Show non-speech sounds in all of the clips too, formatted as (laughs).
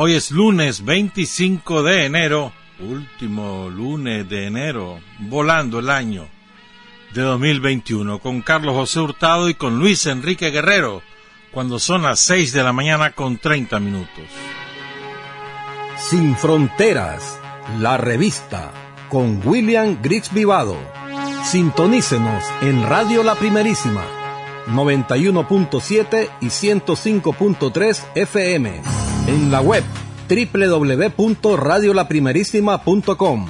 Hoy es lunes 25 de enero, último lunes de enero, volando el año de 2021, con Carlos José Hurtado y con Luis Enrique Guerrero, cuando son las 6 de la mañana con 30 minutos. Sin Fronteras, la revista, con William Griggs Vivado. Sintonícenos en Radio La Primerísima, 91.7 y 105.3 FM. En la web www.radiolaprimerísima.com.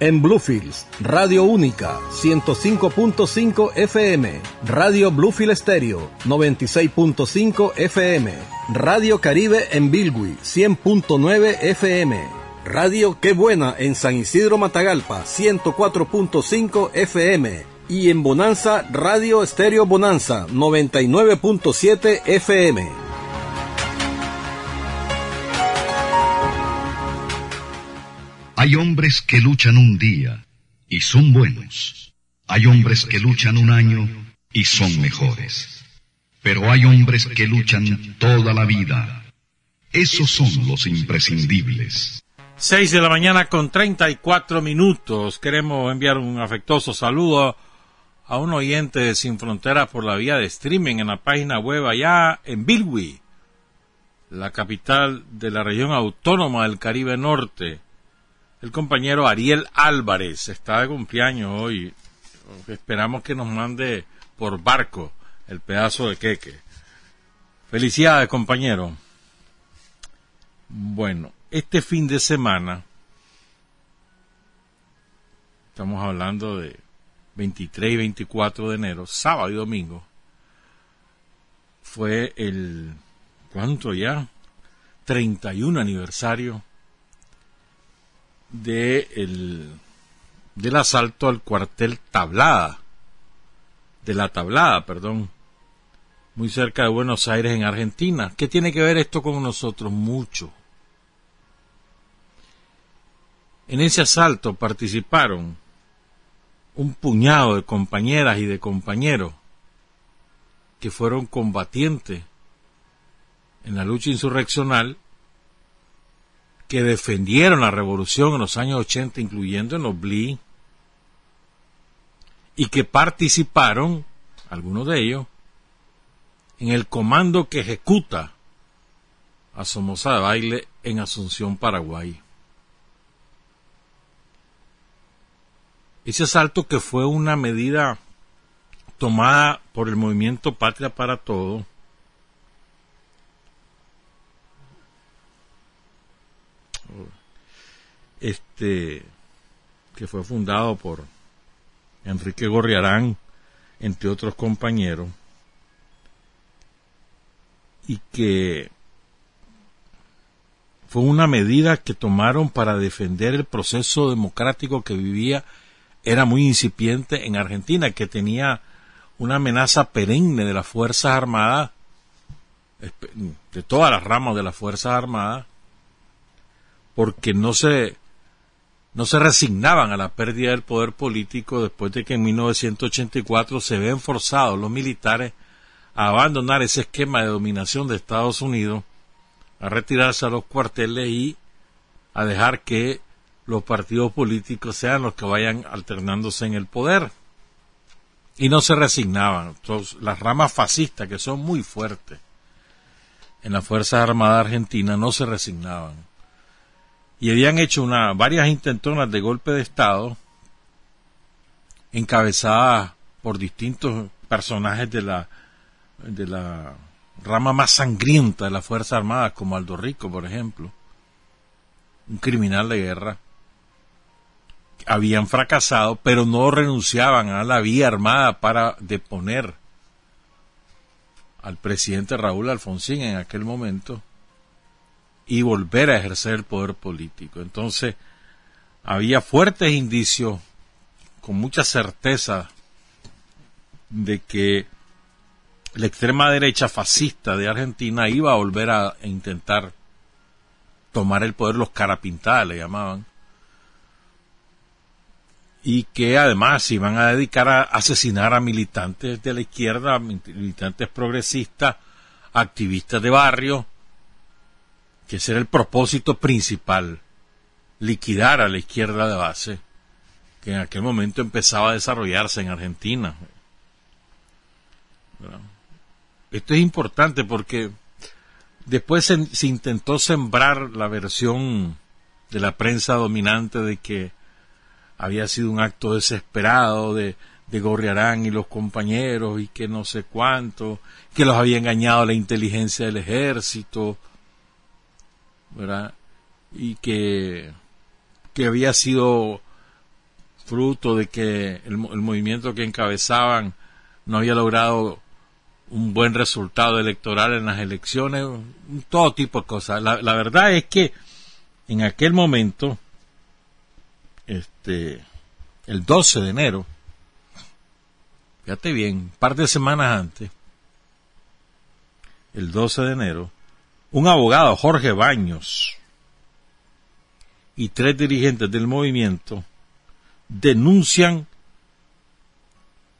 En Bluefields, Radio Única, 105.5 FM. Radio Bluefield Estéreo, 96.5 FM. Radio Caribe en Bilwi, 100.9 FM. Radio Qué Buena en San Isidro Matagalpa, 104.5 FM. Y en Bonanza, Radio Estéreo Bonanza, 99.7 FM. Hay hombres que luchan un día y son buenos. Hay hombres que luchan un año y son mejores. Pero hay hombres que luchan toda la vida. Esos son los imprescindibles. 6 de la mañana con 34 minutos. Queremos enviar un afectuoso saludo a un oyente de Sin Fronteras por la vía de streaming en la página web allá en Bilwi, la capital de la región autónoma del Caribe Norte. El compañero Ariel Álvarez está de cumpleaños hoy. Esperamos que nos mande por barco el pedazo de queque. Felicidades, compañero. Bueno, este fin de semana, estamos hablando de 23 y 24 de enero, sábado y domingo, fue el, ¿cuánto ya? 31 aniversario de el, del asalto al cuartel Tablada, de la Tablada, perdón, muy cerca de Buenos Aires, en Argentina. ¿Qué tiene que ver esto con nosotros? Mucho. En ese asalto participaron un puñado de compañeras y de compañeros que fueron combatientes en la lucha insurreccional, que defendieron la revolución en los años 80, incluyendo en Oblí, y que participaron, algunos de ellos, en el comando que ejecuta a Somoza de Baile en Asunción, Paraguay. Ese asalto que fue una medida tomada por el movimiento Patria para Todo, este que fue fundado por Enrique Gorriarán, entre otros compañeros, y que fue una medida que tomaron para defender el proceso democrático que vivía era muy incipiente en Argentina, que tenía una amenaza perenne de las Fuerzas Armadas, de todas las ramas de las Fuerzas Armadas, porque no se, no se resignaban a la pérdida del poder político después de que en 1984 se ven forzados los militares a abandonar ese esquema de dominación de Estados Unidos, a retirarse a los cuarteles y a dejar que los partidos políticos sean los que vayan alternándose en el poder. Y no se resignaban. las ramas fascistas, que son muy fuertes en las Fuerzas Armadas Argentinas, no se resignaban. Y habían hecho una, varias intentonas de golpe de Estado encabezadas por distintos personajes de la, de la rama más sangrienta de las Fuerzas Armadas, como Aldo Rico, por ejemplo, un criminal de guerra, habían fracasado, pero no renunciaban a la vía armada para deponer al presidente Raúl Alfonsín en aquel momento y volver a ejercer el poder político. Entonces, había fuertes indicios, con mucha certeza, de que la extrema derecha fascista de Argentina iba a volver a intentar tomar el poder, los carapintadas le llamaban, y que además se iban a dedicar a asesinar a militantes de la izquierda, militantes progresistas, activistas de barrio, que ese era el propósito principal, liquidar a la izquierda de base, que en aquel momento empezaba a desarrollarse en Argentina. Esto es importante porque después se, intentó sembrar la versión de la prensa dominante de que había sido un acto desesperado de, de Gorriarán y los compañeros y que no sé cuánto, que los había engañado la inteligencia del ejército, ¿verdad? Y que, que había sido fruto de que el, el movimiento que encabezaban no había logrado un buen resultado electoral en las elecciones, todo tipo de cosas. La, la verdad es que en aquel momento, este, el 12 de enero, fíjate bien, un par de semanas antes, el 12 de enero, un abogado, Jorge Baños, y tres dirigentes del movimiento denuncian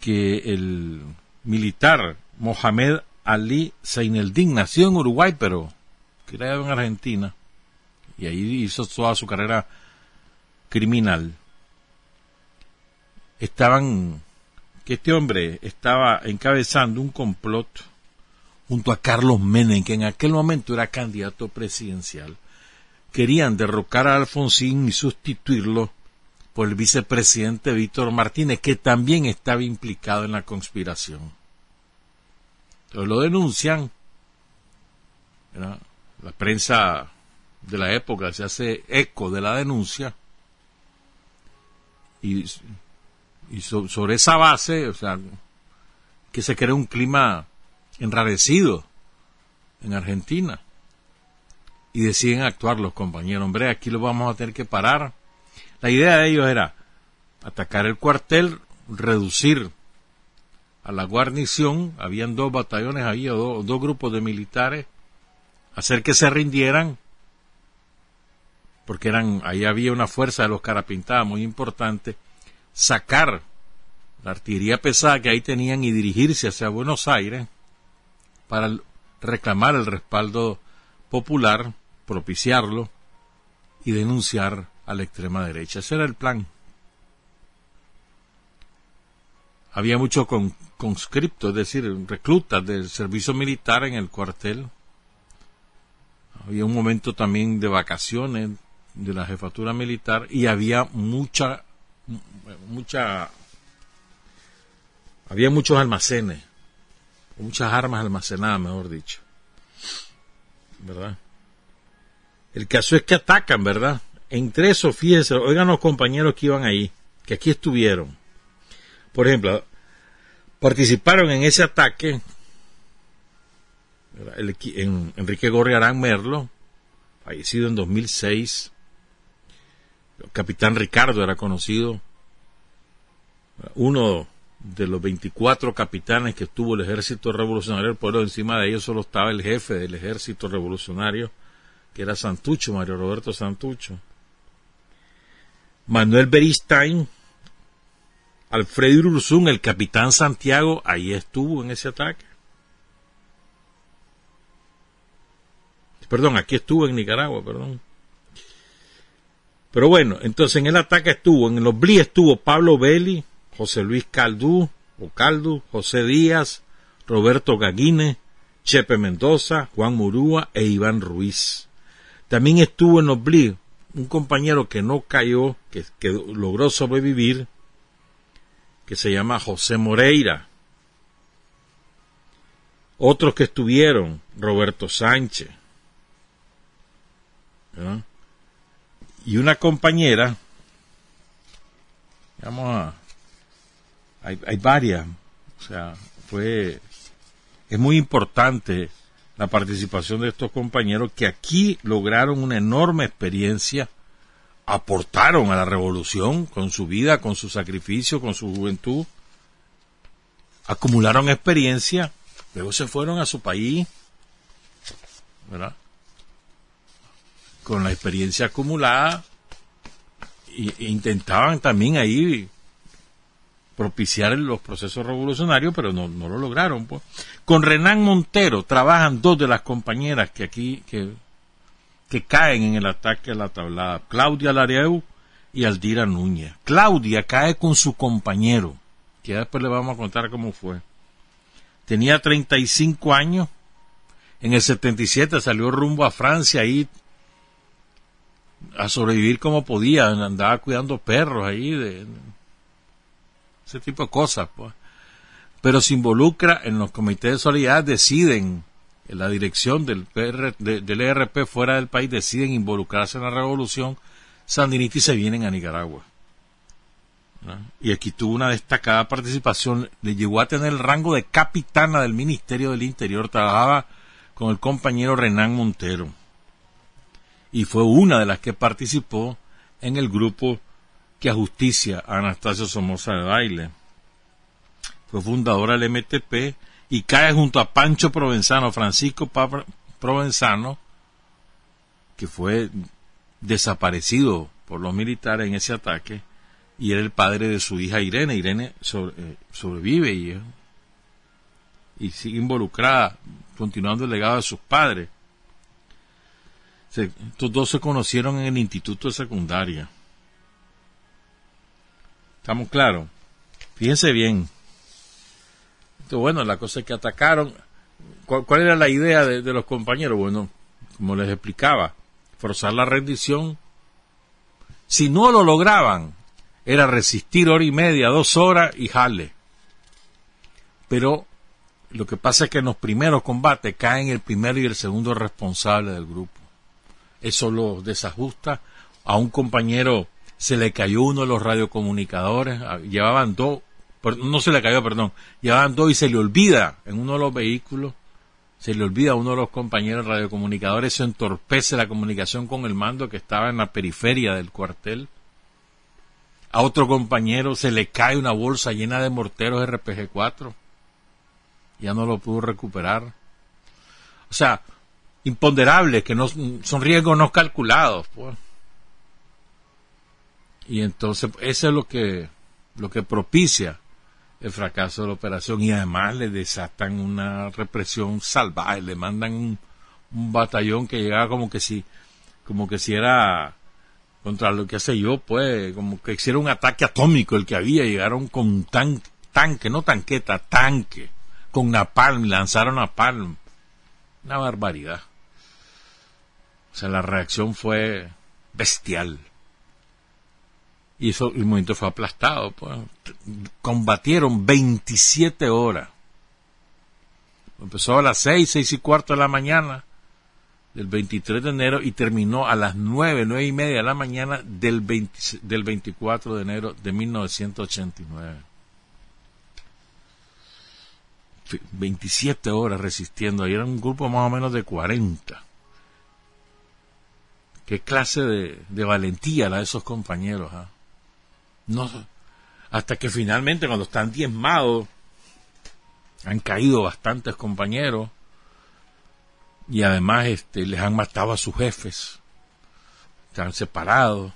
que el militar Mohamed Ali Zeineldin nació en Uruguay, pero creado en Argentina, y ahí hizo toda su carrera criminal. Estaban, que este hombre estaba encabezando un complot junto a Carlos Menem, que en aquel momento era candidato presidencial. Querían derrocar a Alfonsín y sustituirlo por el vicepresidente Víctor Martínez, que también estaba implicado en la conspiración lo denuncian. La prensa de la época se hace eco de la denuncia y, y sobre esa base, o sea, que se crea un clima enrarecido en Argentina. Y deciden actuar los compañeros. Hombre, aquí lo vamos a tener que parar. La idea de ellos era atacar el cuartel, reducir a la guarnición, habían dos batallones, había dos, grupos de militares, hacer que se rindieran, porque eran, ahí había una fuerza de los carapintadas muy importante, sacar la artillería pesada que ahí tenían y dirigirse hacia Buenos Aires para reclamar el respaldo popular, propiciarlo y denunciar a la extrema derecha. Ese era el plan. había mucho con, conscriptos, es decir, reclutas del servicio militar en el cuartel. Había un momento también de vacaciones de la jefatura militar y había mucha, mucha, había muchos almacenes, muchas armas almacenadas, mejor dicho. ¿Verdad? El caso es que atacan, ¿verdad? Entre eso, fíjense, oigan los compañeros que iban ahí, que aquí estuvieron por ejemplo, participaron en ese ataque en Enrique Gorriarán Merlo, fallecido en 2006. El capitán Ricardo era conocido, uno de los 24 capitanes que tuvo el ejército revolucionario, pero encima de ellos solo estaba el jefe del ejército revolucionario, que era Santucho, Mario Roberto Santucho. Manuel Beristain, Alfredo Urzún, el capitán Santiago, ahí estuvo en ese ataque. Perdón, aquí estuvo en Nicaragua, perdón. Pero bueno, entonces en el ataque estuvo, en los BLI estuvo Pablo Belli, José Luis Caldú, o Caldu, José Díaz, Roberto Gaguine, Chepe Mendoza, Juan Murúa e Iván Ruiz. También estuvo en los BLI un compañero que no cayó, que logró sobrevivir, que se llama José Moreira. Otros que estuvieron, Roberto Sánchez. Y una compañera, vamos a, hay, hay varias, o sea, fue, es muy importante la participación de estos compañeros que aquí lograron una enorme experiencia, aportaron a la revolución con su vida, con su sacrificio, con su juventud, acumularon experiencia, luego se fueron a su país, ¿verdad? Con la experiencia acumulada e intentaban también ahí propiciar los procesos revolucionarios, pero no, lo lograron. Pues. Con Renan Montero trabajan dos de las compañeras que aquí que, que caen en el ataque a la tablada, Claudia Lareu y Aldira Núñez. Claudia cae con su compañero, que después le vamos a contar cómo fue. Tenía 35 años, en el 77 salió rumbo a Francia ahí a sobrevivir como podía, andaba cuidando perros ahí de, ese tipo de cosas. Pues. Pero se involucra en los comités de solidaridad, deciden, en la dirección del, del ERP fuera del país, deciden involucrarse en la revolución sandinista y se vienen a Nicaragua. Y aquí tuvo una destacada participación, le llegó a tener el rango de capitana del Ministerio del Interior, trabajaba con el compañero Renán Montero. Y fue una de las que participó en el grupo que a justicia a Anastasio Somoza de Baile. Fue fundadora del MTP y cae junto a Pancho Provenzano, Francisco Provenzano, que fue desaparecido por los militares en ese ataque, y era el padre de su hija Irene. Irene eh, sobrevive y, y sigue involucrada, continuando el legado de sus padres. estos dos se conocieron en el instituto de secundaria. ¿Estamos claros? Fíjense bien. Entonces, bueno, la cosa es que atacaron. ¿Cuál, era la idea de, los compañeros? Bueno, como les explicaba, forzar la rendición. Si no lo lograban, era resistir hora y media, dos horas y jale. Pero lo que pasa es que en los primeros combates caen el primero y el segundo responsable del grupo. Eso lo desajusta a un compañero se le cayó uno de los radiocomunicadores, ah, llevaban dos, no se le cayó, perdón, llevaban dos y se le olvida en uno de los vehículos, se le olvida a uno de los compañeros radiocomunicadores, se entorpece la comunicación con el mando que estaba en la periferia del cuartel. A otro compañero se le cae una bolsa llena de morteros RPG-4. Ya no lo pudo recuperar. O sea, imponderables, que no, son riesgos no calculados. Pues. Y entonces eso es lo que, lo que propicia el fracaso de la operación. Y además le desatan una represión salvaje, le mandan un, batallón que llegaba como que si, como que si era contra lo que hace yo, pues, como que hiciera un ataque atómico el que había, llegaron con tan, tanque, no tanqueta, tanque, con napalm, lanzaron napalm, una barbaridad. O sea, la reacción fue bestial y eso el movimiento fue aplastado. Pues. Combatieron 27 horas. Empezó a las 6, 6 y cuarto de la mañana del 23 de enero y terminó a las 9, 9 y media de la mañana del, del 24 de enero de 1989. 27 horas resistiendo. Ahí era un grupo más o menos de 40. Qué clase de, de valentía la de esos compañeros. ¿ah? No, hasta que finalmente cuando están diezmados, han caído bastantes compañeros y además este, les han matado a sus jefes, se han separado,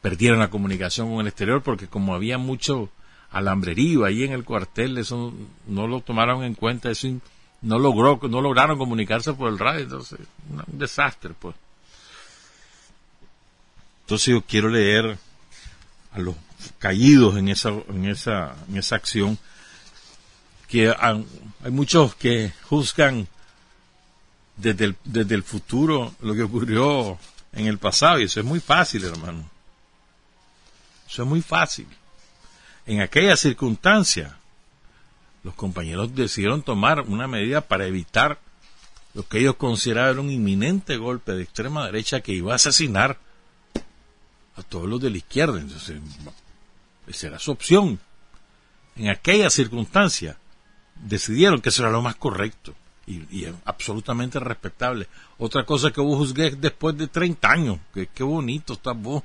perdieron la comunicación con el exterior porque como había mucho alambrerío ahí en el cuartel, eso no lo tomaron en cuenta, eso no logró, no lograron comunicarse por el radio, entonces, un desastre pues. Entonces yo quiero leer a los caídos en esa, en esa, en esa acción, que hay muchos que juzgan desde el, desde el futuro lo que ocurrió en el pasado y eso es muy fácil, hermano. Eso es muy fácil. En aquella circunstancia, los compañeros decidieron tomar una medida para evitar lo que ellos consideraban un inminente golpe de extrema derecha que iba a asesinar a todos los de la izquierda. Entonces, esa era su opción. En aquella circunstancia, decidieron que eso era lo más correcto y, absolutamente respetable. Otra cosa que vos juzgué después de 30 años, que qué bonito está vos.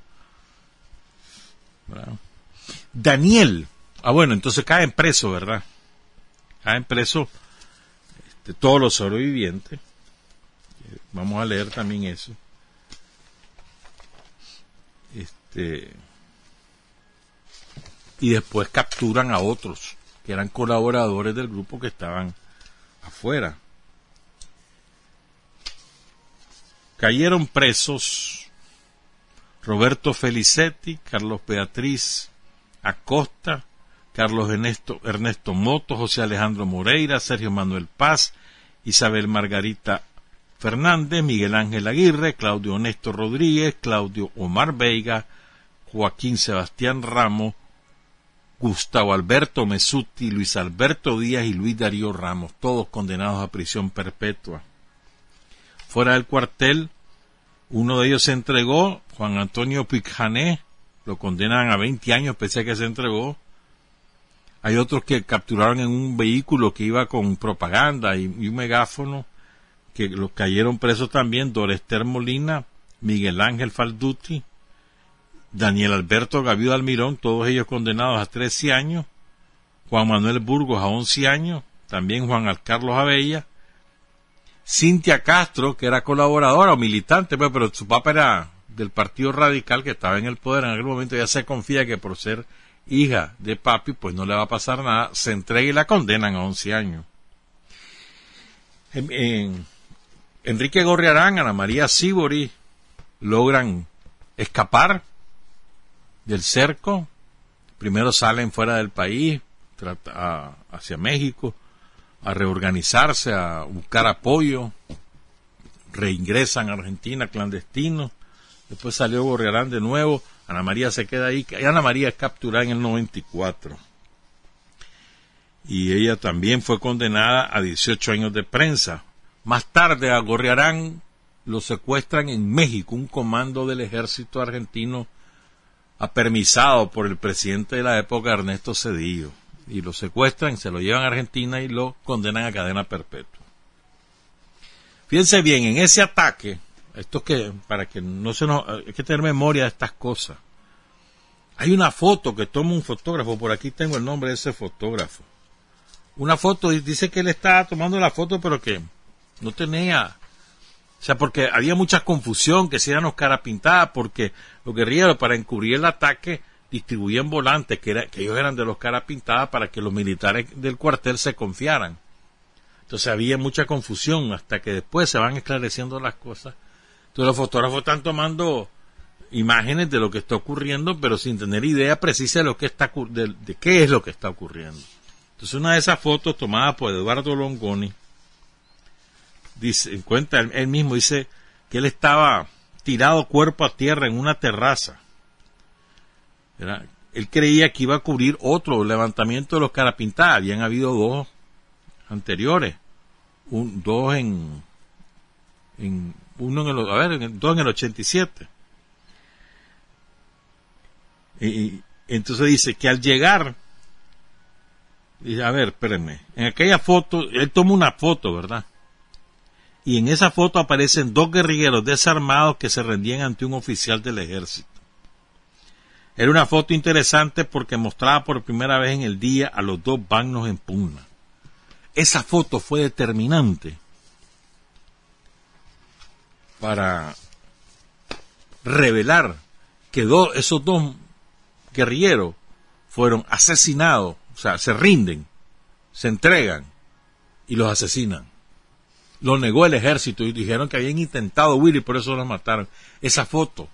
Daniel, ah bueno, entonces caen preso, ¿verdad? Caen preso este, todos los sobrevivientes. Vamos a leer también eso. Este, y después capturan a otros que eran colaboradores del grupo que estaban afuera. Cayeron presos Roberto Felicetti, Carlos Beatriz Acosta, Carlos Ernesto, Ernesto Moto, José Alejandro Moreira, Sergio Manuel Paz, Isabel Margarita Fernández, Miguel Ángel Aguirre, Claudio Honesto Rodríguez, Claudio Omar Veiga, Joaquín Sebastián Ramos, Gustavo Alberto Mesuti, Luis Alberto Díaz y Luis Darío Ramos, todos condenados a prisión perpetua. Fuera del cuartel, uno de ellos se entregó, Juan Antonio Picjané, lo condenan a 20 años pese a que se entregó. Hay otros que capturaron en un vehículo que iba con propaganda y, un megáfono, que los cayeron presos también, Dorester Molina, Miguel Ángel Falduti, Daniel Alberto Gavido Almirón, todos ellos condenados a 13 años, Juan Manuel Burgos a 11 años, también Juan Carlos Abella, Cintia Castro, que era colaboradora o militante, pues, pero su papá era del Partido Radical que estaba en el poder en aquel momento, ya se confía que por ser hija de papi, pues no le va a pasar nada, se entrega y la condenan a 11 años. Enrique Gorriarán, Ana María Sibori logran escapar del cerco. Primero salen fuera del país, hacia México, a reorganizarse, a buscar apoyo. Reingresan a Argentina clandestino. Después salió Gorriarán de nuevo. Ana María se queda ahí. Ana María es capturada en el 94. Y ella también fue condenada a 18 años de prensa. Más tarde a Gorriarán lo secuestran en México. Un comando del ejército argentino apermisado por el presidente de la época, Ernesto Cedillo, y lo secuestran, se lo llevan a Argentina y lo condenan a cadena perpetua. Fíjense bien, en ese ataque, esto que, para que no se nos, hay que tener memoria de estas cosas. Hay una foto que toma un fotógrafo, por aquí tengo el nombre de ese fotógrafo. Una foto, dice que él estaba tomando la foto, pero que no tenía o sea, porque había mucha confusión, que si eran los cara pintadas, porque los guerrilleros para encubrir el ataque distribuían volantes que, era, que ellos eran de los cara pintadas para que los militares del cuartel se confiaran. Entonces había mucha confusión hasta que después se van esclareciendo las cosas. Entonces los fotógrafos están tomando imágenes de lo que está ocurriendo, pero sin tener idea precisa de lo que está de, qué es lo que está ocurriendo. Entonces una de esas fotos tomadas por Eduardo Longoni dice, cuenta él, mismo, dice que él estaba tirado cuerpo a tierra en una terraza. Él creía que iba a cubrir otro levantamiento de los carapintadas. Habían habido dos anteriores. Un, dos en, en uno en el, a ver, dos en el 87. Y, y entonces dice que al llegar, a ver, espérenme, en aquella foto, él toma una foto, ¿verdad? Y en esa foto aparecen dos guerrilleros desarmados que se rendían ante un oficial del ejército. Era una foto interesante porque mostraba por primera vez en el día a los dos vagnos en pugna. Esa foto fue determinante para revelar que esos dos guerrilleros fueron asesinados, o sea, se rinden, se entregan y los asesinan. Lo negó el ejército y dijeron que habían intentado huir y por eso los mataron. Esa foto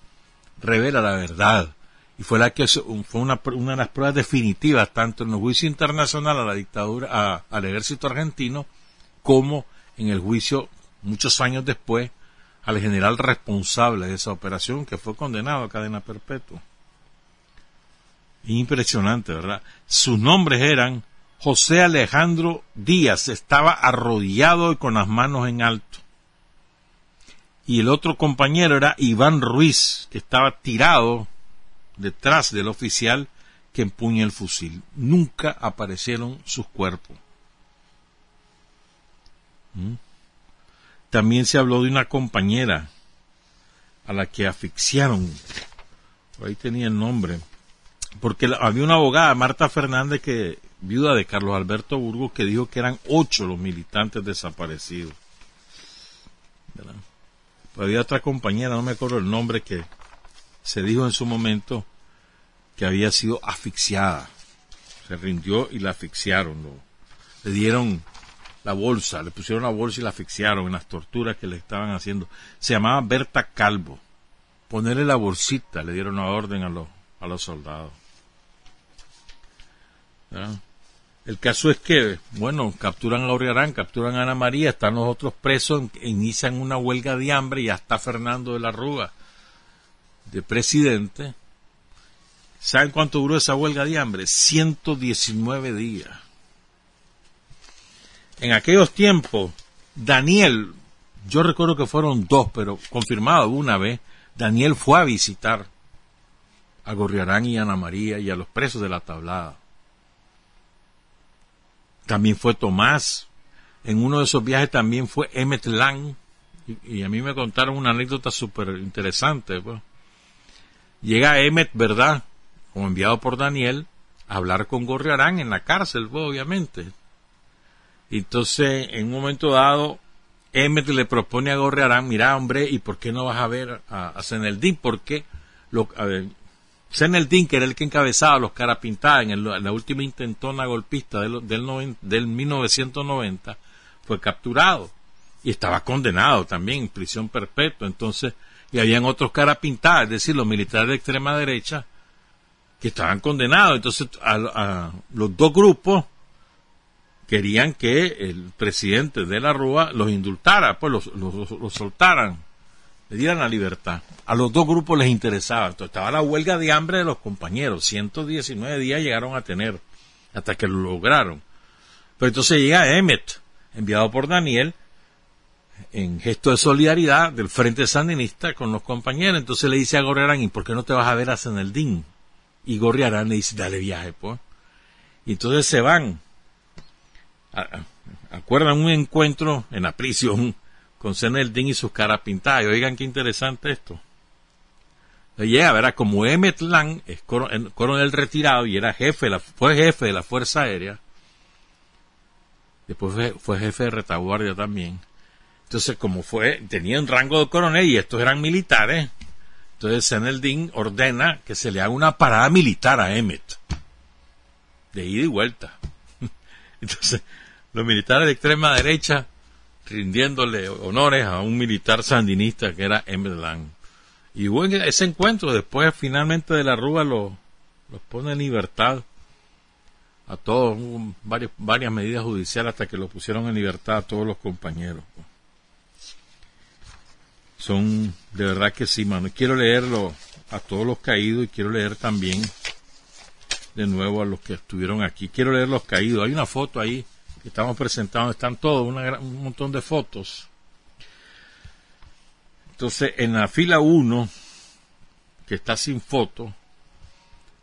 revela la verdad y fue la que fue una, una de las pruebas definitivas tanto en el juicio internacional a la dictadura al ejército argentino como en el juicio muchos años después al general responsable de esa operación que fue condenado a cadena perpetua. Impresionante, ¿verdad? Sus nombres eran José Alejandro Díaz, estaba arrodillado y con las manos en alto. Y el otro compañero era Iván Ruiz, que estaba tirado detrás del oficial que empuña el fusil. Nunca aparecieron sus cuerpos. ¿Mm? También se habló de una compañera a la que asfixiaron. ahí tenía el nombre. Porque había una abogada, Marta Fernández, que viuda de Carlos Alberto Burgos, que dijo que eran ocho los militantes desaparecidos. había otra compañera, no me acuerdo el nombre, que se dijo en su momento que había sido asfixiada. Se rindió y la asfixiaron. Le dieron la bolsa, le pusieron la bolsa y la asfixiaron en las torturas que le estaban haciendo. Se llamaba Berta Calvo. Ponerle la bolsita, le dieron la orden a los, a los soldados. El caso es que, bueno, capturan a Oriarán, capturan a Ana María, están los otros presos, inician una huelga de hambre y ya está Fernando de la Rúa de presidente ¿Saben cuánto duró esa huelga de hambre? 119 días. En aquellos tiempos, Daniel, yo recuerdo que fueron dos, pero confirmado una vez, Daniel fue a visitar a Gorriarán y Ana María y a los presos de la tablada. También fue Tomás. En uno de esos viajes también fue Emmet Lang. Y, a mí me contaron una anécdota súper interesante. Pues. Llega Emmet, ¿verdad? como enviado por Daniel, a hablar con Gorriarán en la cárcel, pues, obviamente. Entonces, en un momento dado, Emmet le propone a Gorriarán, mira, hombre, ¿y por qué no vas a ver a, a Zeneldín? Porque lo, Zeneldín, que era el que encabezaba los carapintadas en, la última intentona golpista del, del, del 1990, fue capturado y estaba condenado también en prisión perpetua. Entonces, y habían otros carapintadas, es decir, los militares de extrema derecha, que estaban condenados. Entonces, a, los dos grupos querían que el presidente de la Rúa los indultara, pues los, los, soltaran, le dieran la libertad. A los dos grupos les interesaba. Entonces, estaba la huelga de hambre de los compañeros. 119 días llegaron a tener, hasta que lo lograron. Pero entonces llega Emmet, enviado por Daniel, en gesto de solidaridad del Frente Sandinista con los compañeros. Entonces le dice a Gorrerán, ¿y por qué no te vas a ver a Seneldín? y Gorriarán le dice, dale viaje, pues. Y entonces se van. acuerdan un encuentro en la prisión con Seneldín y sus caras pintadas. Y oigan qué interesante esto. Llega, verá, como Emmet Lang es coronel retirado y era jefe, fue jefe de la Fuerza Aérea. Después fue, jefe de retaguardia también. Entonces, como fue, tenía un rango de coronel y estos eran militares, entonces Seneldin ordena que se le haga una parada militar a Emmet, de ida y vuelta. (laughs) Entonces, los militares de extrema derecha rindiéndole honores a un militar sandinista que era Emmet Lang. Y hubo ese encuentro, después finalmente de la Rúa los pone en libertad a todos, varios, varias medidas judiciales hasta que los pusieron en libertad a todos los compañeros son de verdad que sí, mano. Quiero leerlo a todos los caídos y quiero leer también de nuevo a los que estuvieron aquí. Quiero leer los caídos. Hay una foto ahí estamos presentando, están todos, un montón de fotos. Entonces, en la fila 1, que está sin foto,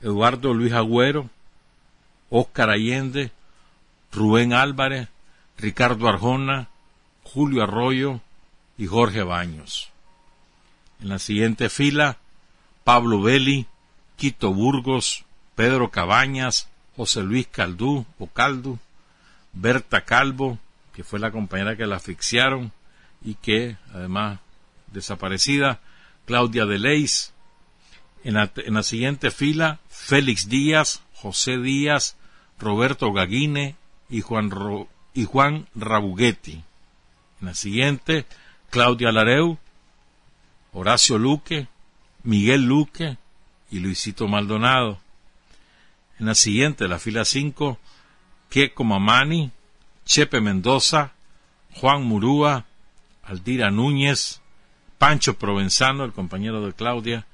Eduardo Luis Agüero, Óscar Allende, Rubén Álvarez, Ricardo Arjona, Julio Arroyo y Jorge Baños. En la siguiente fila, Pablo Belli, Quito Burgos, Pedro Cabañas, José Luis Caldú o Caldu, Berta Calvo, que fue la compañera que la asfixiaron y que además desaparecida, Claudia Deleis. En la, en la siguiente fila, Félix Díaz, José Díaz, Roberto Gaguine y Juan, y Juan. En la siguiente, Claudia Lareu, Horacio Luque, Miguel Luque y Luisito Maldonado. En la siguiente, la fila 5, Keko Mamani, Chepe Mendoza, Juan Murúa, Aldira Núñez, Pancho Provenzano, el compañero de Claudia,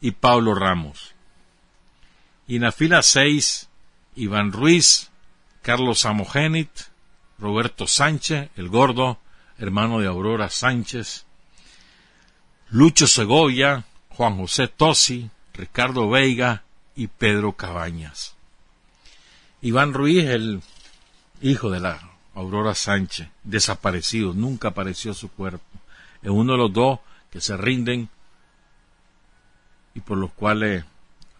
y Pablo Ramos. Y en la fila 6, Iván Ruiz, Carlos Amogénit, Roberto Sánchez, el gordo, hermano de Aurora Sánchez, Lucho Segovia, Juan José Tosi, Ricardo Veiga y Pedro Cabañas. Iván Ruiz, el hijo de la Aurora Sánchez, desaparecido, nunca apareció su cuerpo. Es uno de los dos que se rinden y por los cuales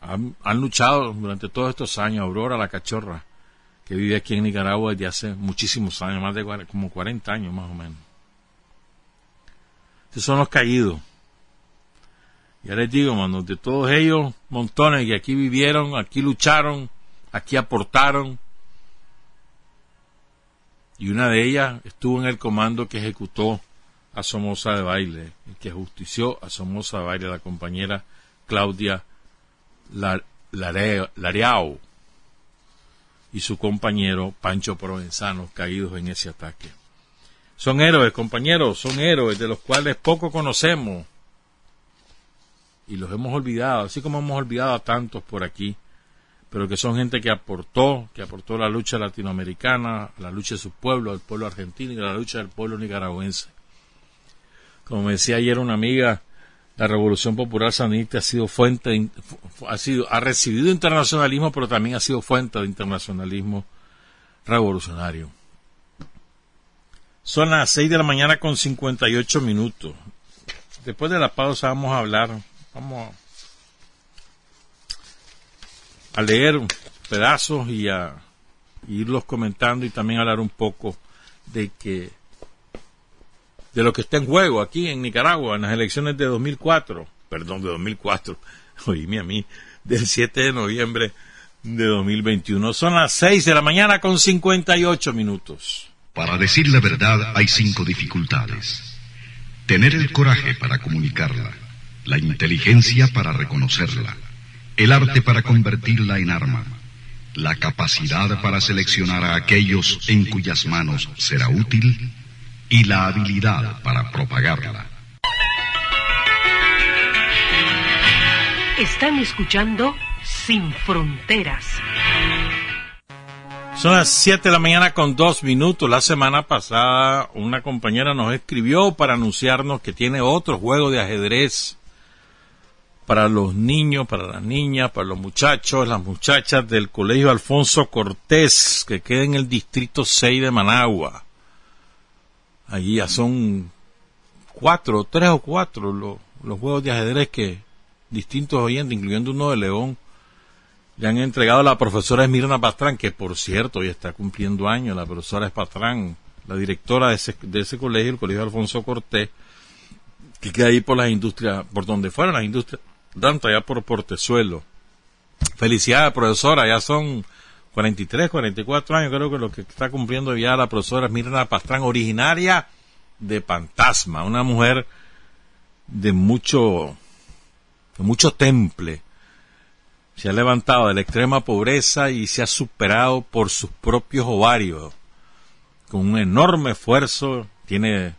han, luchado durante todos estos años. Aurora, la cachorra, que vive aquí en Nicaragua desde hace muchísimos años, más de como 40 años más o menos. Esos son los caídos. Ya les digo, mano, de todos ellos, montones que aquí vivieron, aquí lucharon, aquí aportaron. Y una de ellas estuvo en el comando que ejecutó a Somoza de Baile, que justició a Somoza de Baile, la compañera Claudia Lareao y su compañero Pancho Provenzano caídos en ese ataque. Son héroes, compañeros, son héroes de los cuales poco conocemos y los hemos olvidado, así como hemos olvidado a tantos por aquí, pero que son gente que aportó, que aportó la lucha latinoamericana, la lucha de su pueblo, del pueblo argentino y la lucha del pueblo nicaragüense. Como me decía ayer una amiga, la Revolución Popular Sandinista ha sido fuente, ha sido, ha recibido internacionalismo, pero también ha sido fuente de internacionalismo revolucionario. Son las 6 de la mañana con 58 minutos. Después de la pausa vamos a hablar, vamos a leer pedazos y a irlos comentando y también hablar un poco de que de lo que está en juego aquí en Nicaragua en las elecciones de 2004, perdón, de 2004, (laughs) oíme a mí, del 7 de noviembre de 2021. Son las 6 de la mañana con 58 minutos. Para decir la verdad hay cinco dificultades. Tener el coraje para comunicarla, la inteligencia para reconocerla, el arte para convertirla en arma, la capacidad para seleccionar a aquellos en cuyas manos será útil y la habilidad para propagarla. Están escuchando Sin Fronteras. Son las 7 de la mañana con dos minutos. La semana pasada una compañera nos escribió para anunciarnos que tiene otro juego de ajedrez para los niños, para las niñas, para los muchachos, las muchachas del Colegio Alfonso Cortés, que queda en el distrito 6 de Managua. Allí ya son cuatro, tres o cuatro los, juegos de ajedrez que distintos oyentes, incluyendo uno de León, le han entregado a la profesora Esmirna Pastrán, que por cierto ya está cumpliendo años, la profesora Pastrán, la directora de ese, de ese colegio, el Colegio Alfonso Cortés, que queda ahí por las industrias, por donde fueron las industrias, tanto allá por Portezuelo. Felicidades, profesora, ya son 43, 44 años, creo que lo que está cumpliendo ya la profesora Mirna Pastrán, originaria de Fantasma, una mujer de mucho, de mucho temple. Se ha levantado de la extrema pobreza y se ha superado por sus propios ovarios. Con un enorme esfuerzo, tiene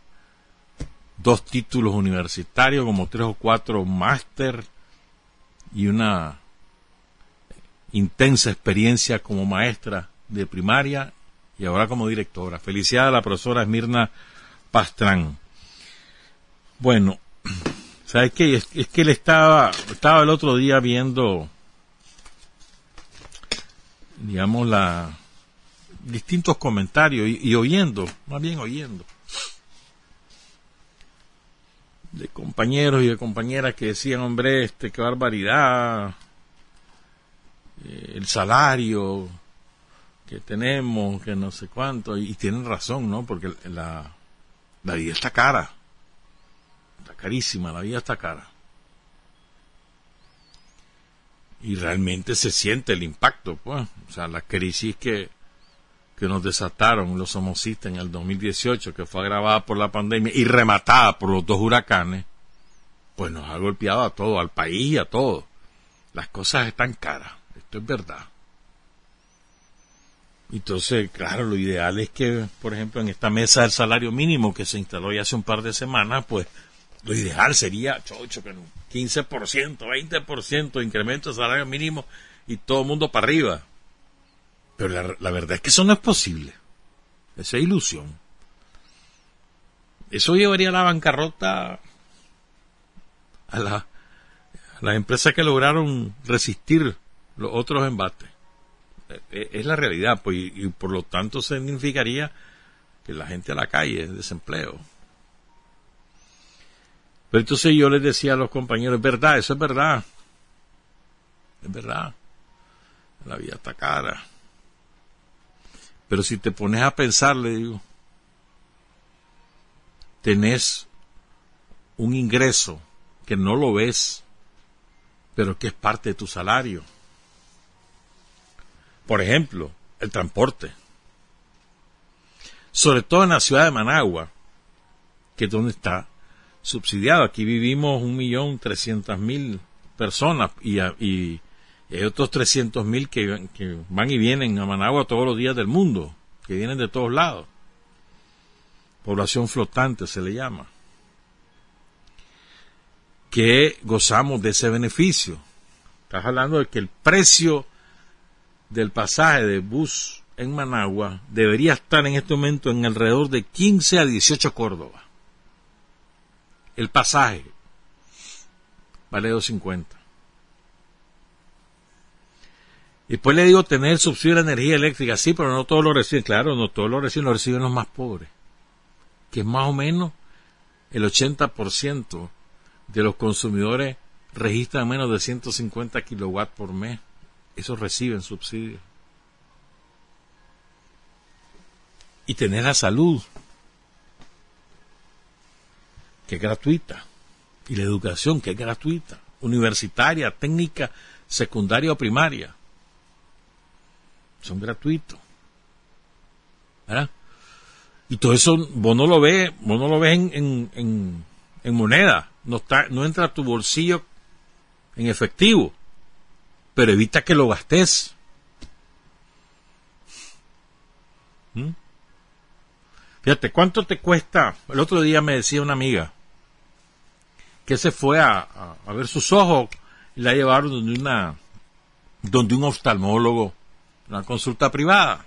dos títulos universitarios, como tres o cuatro máster y una intensa experiencia como maestra de primaria y ahora como directora. Felicidades a la profesora Esmirna Pastrán. Bueno, (clears throat) ¿sabes qué? Es, que él estaba, estaba el otro día viendo, digamos, la distintos comentarios y, y oyendo, más bien oyendo, de compañeros y de compañeras que decían, hombre, este, qué barbaridad, eh, el salario que tenemos, que no sé cuánto, y, tienen razón, ¿no? Porque la, la vida está cara, está carísima, la vida está cara. Y realmente se siente el impacto, pues, o sea, la crisis que, que nos desataron los homocistas en el 2018, que fue agravada por la pandemia y rematada por los dos huracanes, pues nos ha golpeado a todo, al país y a todo. Las cosas están caras es verdad. Entonces, claro, lo ideal es que, por ejemplo, en esta mesa del salario mínimo que se instaló ya hace un par de semanas, pues Lo ideal sería, chocho, que no, 15%, 20% de incremento de salario mínimo y todo el mundo para arriba. Pero la, la verdad es que eso no es posible. Esa es ilusión. Eso llevaría a la bancarrota a, la, a las empresas que lograron resistir los otros embates. E, e, es la realidad, pues, y, por lo tanto significaría que la gente a la calle, desempleo. Pero entonces yo les decía a los compañeros, es verdad, eso es verdad. Es verdad. La vida está cara. Pero si te pones a pensar, le digo, tenés un ingreso que no lo ves, pero que es parte de tu salario. Por ejemplo, el transporte. Sobre todo en la ciudad de Managua, que es donde está subsidiado. Aquí vivimos un millón trescientas mil personas y, y, hay otros trescientos mil que, que van y vienen a Managua todos los días del mundo, que vienen de todos lados. Población flotante se le llama. Que gozamos de ese beneficio. Estás hablando de que el precio del pasaje de bus en Managua debería estar en este momento en alrededor de 15 a 18 Córdoba. El pasaje vale 2.50. Y después le digo tener subsidio de energía eléctrica, sí, pero no todos lo reciben, claro, no todos lo reciben, lo reciben los más pobres, que es más o menos el 80% de los consumidores registran menos de 150 kilowatts por mes. Esos reciben subsidios. Y tener la salud, que es gratuita, y la educación, que es gratuita, universitaria, técnica, secundaria o primaria, son gratuitos. ¿Verdad? Y todo eso vos no lo ves, vos no lo ves en, en, en moneda, no, está, no entra a tu bolsillo en efectivo pero evita que lo gastes. ¿Mm? Fíjate, ¿cuánto te cuesta? El otro día me decía una amiga que se fue a, ver sus ojos y la llevaron donde una donde un oftalmólogo, una consulta privada.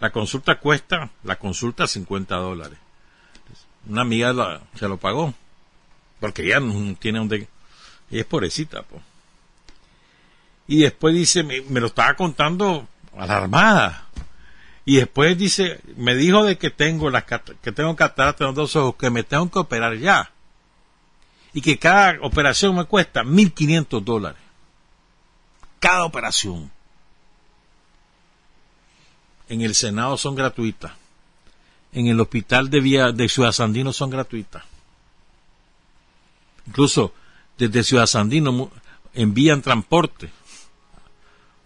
La consulta cuesta, la consulta 50 dólares. Una amiga se lo pagó, porque ya no tiene donde... Y es pobrecita, pues y después dice, me, lo estaba contando alarmada. Y después dice, me dijo de que tengo las que tengo catarata en los dos ojos, que me tengo que operar ya. Y que cada operación me cuesta 1.500 dólares. Cada operación. En el Senado son gratuitas. En el hospital de, Vía, de Ciudad Sandino son gratuitas. Incluso desde Ciudad Sandino envían transporte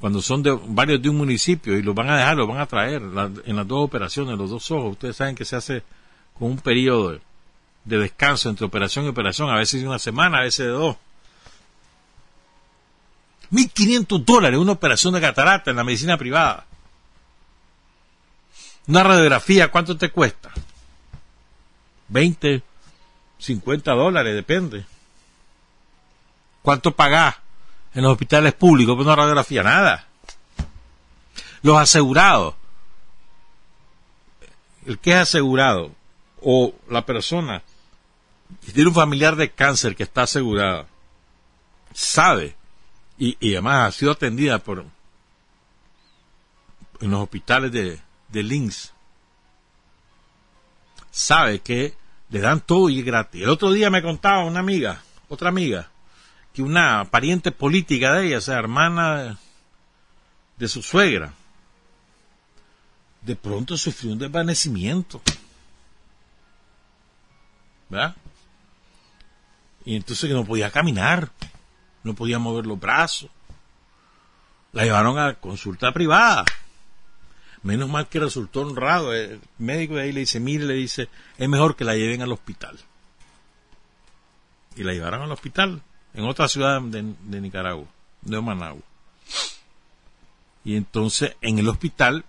cuando son de varios de un municipio y los van a dejar, los van a traer en las dos operaciones, los dos ojos. Ustedes saben que se hace con un periodo de, descanso entre operación y operación, a veces de una semana, a veces de dos. 1.500 dólares una operación de catarata en la medicina privada. Una radiografía, ¿cuánto te cuesta? 20, 50 dólares, depende. ¿Cuánto pagás? en los hospitales públicos, pues no radiografía, nada. Los asegurados, el que es asegurado, o la persona que tiene un familiar de cáncer que está asegurada, sabe, y, además ha sido atendida por en los hospitales de, de Links, sabe que le dan todo y es gratis. El otro día me contaba una amiga, otra amiga, que una pariente política de ella, o sea, hermana de su suegra, de pronto sufrió un desvanecimiento. ¿Verdad? Y entonces que no podía caminar, no podía mover los brazos. La llevaron a consulta privada. Menos mal que resultó honrado. El médico de ahí le dice, mire, le dice, es mejor que la lleven al hospital. Y la llevaron al hospital en otra ciudad de, Nicaragua, de Managua. Y entonces en el hospital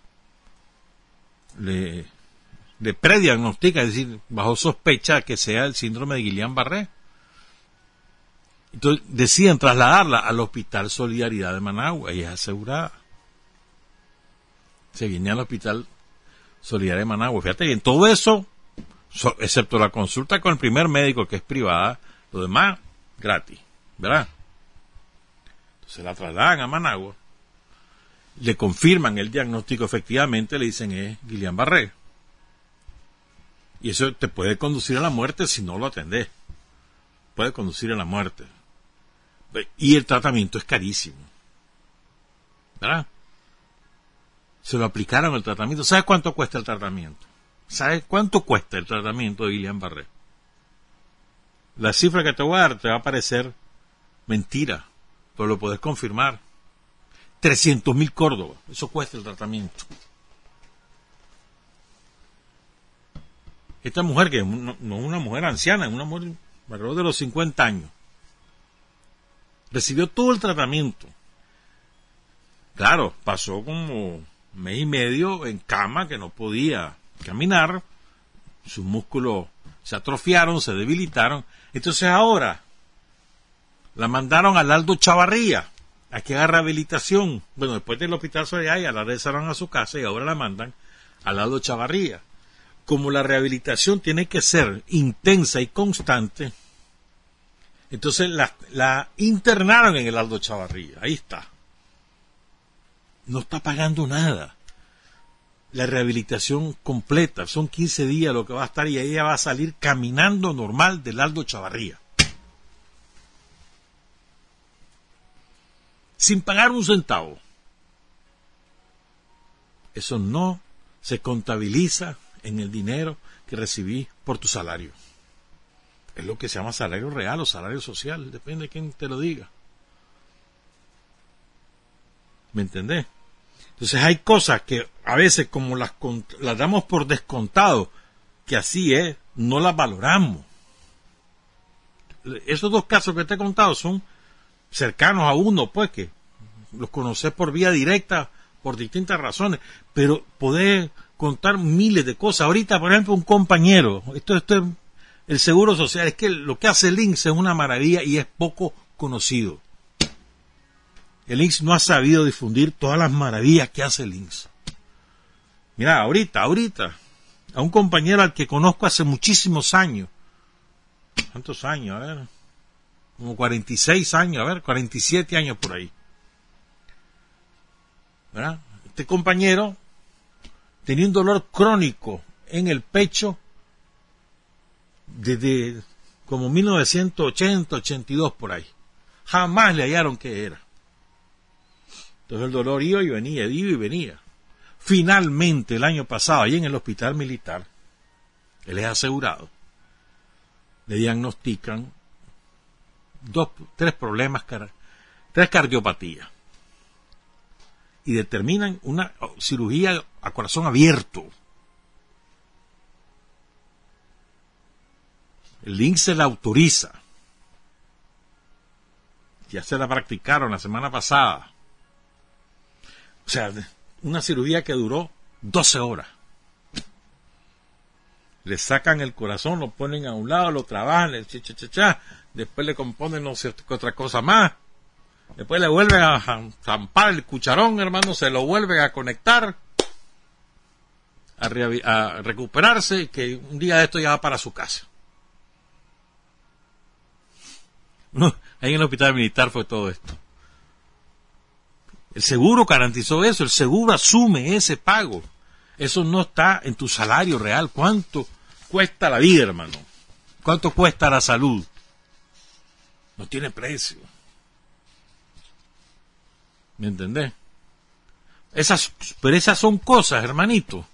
le, prediagnostica, es decir, bajo sospecha que sea el síndrome de Guillain-Barré. Entonces deciden trasladarla al Hospital Solidaridad de Managua y es asegurada. Se viene al Hospital Solidaridad de Managua. Fíjate bien, todo eso, excepto la consulta con el primer médico que es privada, lo demás gratis, ¿verdad? Entonces la trasladan a Managua, le confirman el diagnóstico efectivamente, le dicen es Guillain-Barré. Y eso te puede conducir a la muerte si no lo atendés. Puede conducir a la muerte. Y el tratamiento es carísimo. ¿Verdad? Se lo aplicaron el tratamiento. ¿Sabes cuánto cuesta el tratamiento? ¿Sabes cuánto cuesta el tratamiento de Guillain-Barré? La cifra que te voy a dar te va a parecer mentira, pero lo puedes confirmar. 300 mil córdobas. Eso cuesta el tratamiento. Esta mujer, que no es una mujer anciana, es una mujer de los 50 años, recibió todo el tratamiento. Claro, pasó como mes y medio en cama, que no podía caminar, sus músculos se atrofiaron, se debilitaron. Entonces ahora la mandaron al Aldo Chavarría a que haga rehabilitación. Bueno, después del hospital ya la regresaron a su casa y ahora la mandan al Aldo Chavarría como la rehabilitación tiene que ser intensa y constante, entonces la, internaron en el Aldo Chavarría. Ahí está. No está pagando nada. La rehabilitación completa, son 15 días lo que va a estar y ella va a salir caminando normal del Aldo Chavarría. Sin pagar un centavo. Eso no se contabiliza en el dinero que recibí por tu salario. Es lo que se llama salario real o salario social, depende de quién te lo diga. ¿Me entendés? Entonces hay cosas que a veces como las, las damos por descontado, que así es, no las valoramos. Esos dos casos que te he contado son cercanos a uno, pues que los conoces por vía directa por distintas razones, pero poder contar miles de cosas. Ahorita, por ejemplo, un compañero, esto, esto es el seguro social, es que lo que hace el INSS es una maravilla y es poco conocido. El INSS no ha sabido difundir todas las maravillas que hace el INSS. Mira, ahorita, ahorita, a un compañero al que conozco hace muchísimos años, ¿cuántos años? A ver, como 46 años, a ver, 47 años por ahí. ¿Verdad? Este compañero tenía un dolor crónico en el pecho desde como 1980, 82 por ahí. Jamás le hallaron qué era. Entonces el dolor iba y venía, iba y venía. Finalmente, el año pasado, ahí en el hospital militar, él es asegurado, le diagnostican dos, tres problemas, tres cardiopatías y determinan una cirugía a corazón abierto. El link se la autoriza. Ya se la practicaron la semana pasada. O sea, una cirugía que duró 12 horas. Le sacan el corazón, lo ponen a un lado, lo trabajan, le cha, después le componen otra cosa más Después le vuelven a zampar el cucharón, hermano, se lo vuelven a conectar, a, recuperarse, que un día de esto ya va para su casa. (laughs) ahí en el hospital militar fue todo esto. El seguro garantizó eso, el seguro asume ese pago. Eso no está en tu salario real. ¿Cuánto cuesta la vida, hermano? ¿Cuánto cuesta la salud? No tiene precio. ¿Me entendés? Esas, pero esas son cosas, hermanito,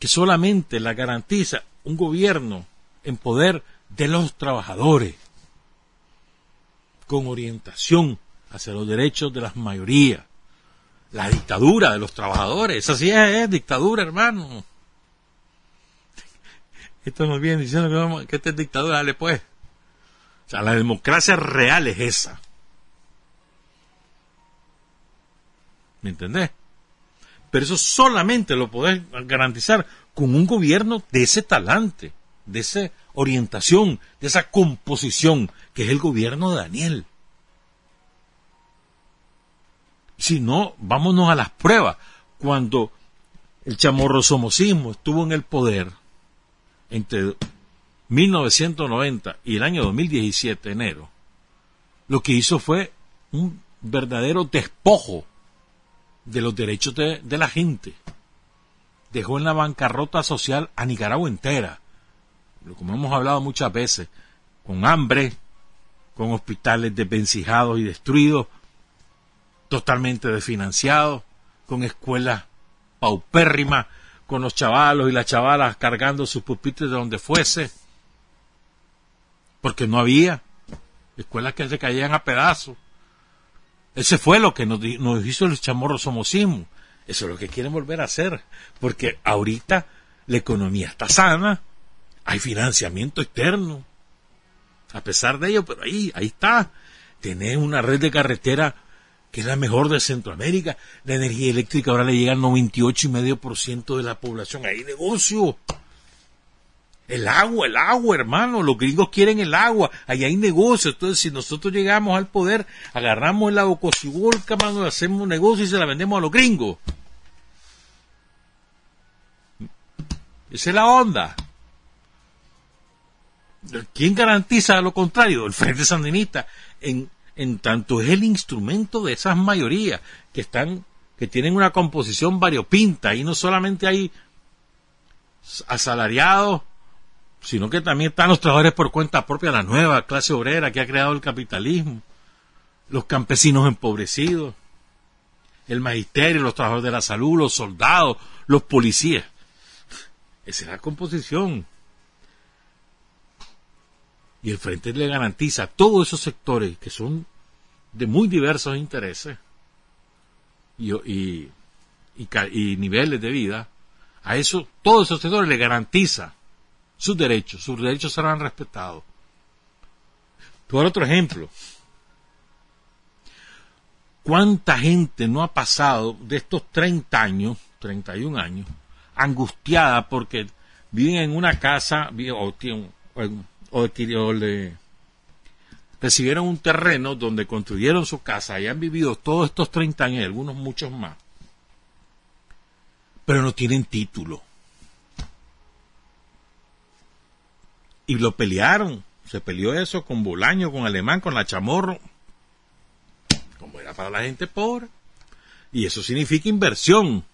que solamente la garantiza un gobierno en poder de los trabajadores, con orientación hacia los derechos de las mayorías. La dictadura de los trabajadores, esa sí es, dictadura, hermano. (laughs) Esto nos viene diciendo que, que esta es dictadura, dale pues. O sea, la democracia real es esa. ¿Me entendés? Pero eso solamente lo podés garantizar con un gobierno de ese talante, de esa orientación, de esa composición, que es el gobierno de Daniel. Si no, vámonos a las pruebas. Cuando el chamorro somosismo estuvo en el poder entre 1990 y el año 2017, enero, lo que hizo fue un verdadero despojo de los derechos de, la gente. Dejó en la bancarrota social a Nicaragua entera, como hemos hablado muchas veces, con hambre, con hospitales desvencijados y destruidos, totalmente desfinanciados, con escuelas paupérrimas, con los chavalos y las chavalas cargando sus pupitres de donde fuese, porque no había escuelas que se caían a pedazos. Ese fue lo que nos, hizo el chamorro somosismo. Eso es lo que quieren volver a hacer, porque ahorita la economía está sana, hay financiamiento externo. A pesar de ello, pero ahí, ahí está. Tenés una red de carretera que es la mejor de Centroamérica. La energía eléctrica ahora le llega al 98,5% de la población. Hay negocio. El agua, el agua, hermano. Los gringos quieren el agua. Ahí hay negocio. Entonces, si nosotros llegamos al poder, agarramos el agua cocibolca, mano, hacemos negocio y se la vendemos a los gringos. Esa es la onda. ¿Quién garantiza lo contrario? El Frente Sandinista. En, en tanto es el instrumento de esas mayorías que están, que tienen una composición variopinta. Y no solamente hay asalariados sino que también están los trabajadores por cuenta propia, la nueva clase obrera que ha creado el capitalismo, los campesinos empobrecidos, el magisterio, los trabajadores de la salud, los soldados, los policías. Esa es la composición. Y el Frente le garantiza a todos esos sectores que son de muy diversos intereses y, y, y niveles de vida, a eso, todos esos sectores le garantiza sus derechos, sus derechos serán respetados. Por otro ejemplo, ¿cuánta gente no ha pasado de estos 30 años, 31 años, angustiada porque viven en una casa o, o, o le recibieron un terreno donde construyeron su casa y han vivido todos estos 30 años algunos muchos más, pero no tienen título? y lo pelearon. Se peleó eso con Bolaño, con Alemán, con la Chamorro. Como era para la gente pobre. Y eso significa inversión.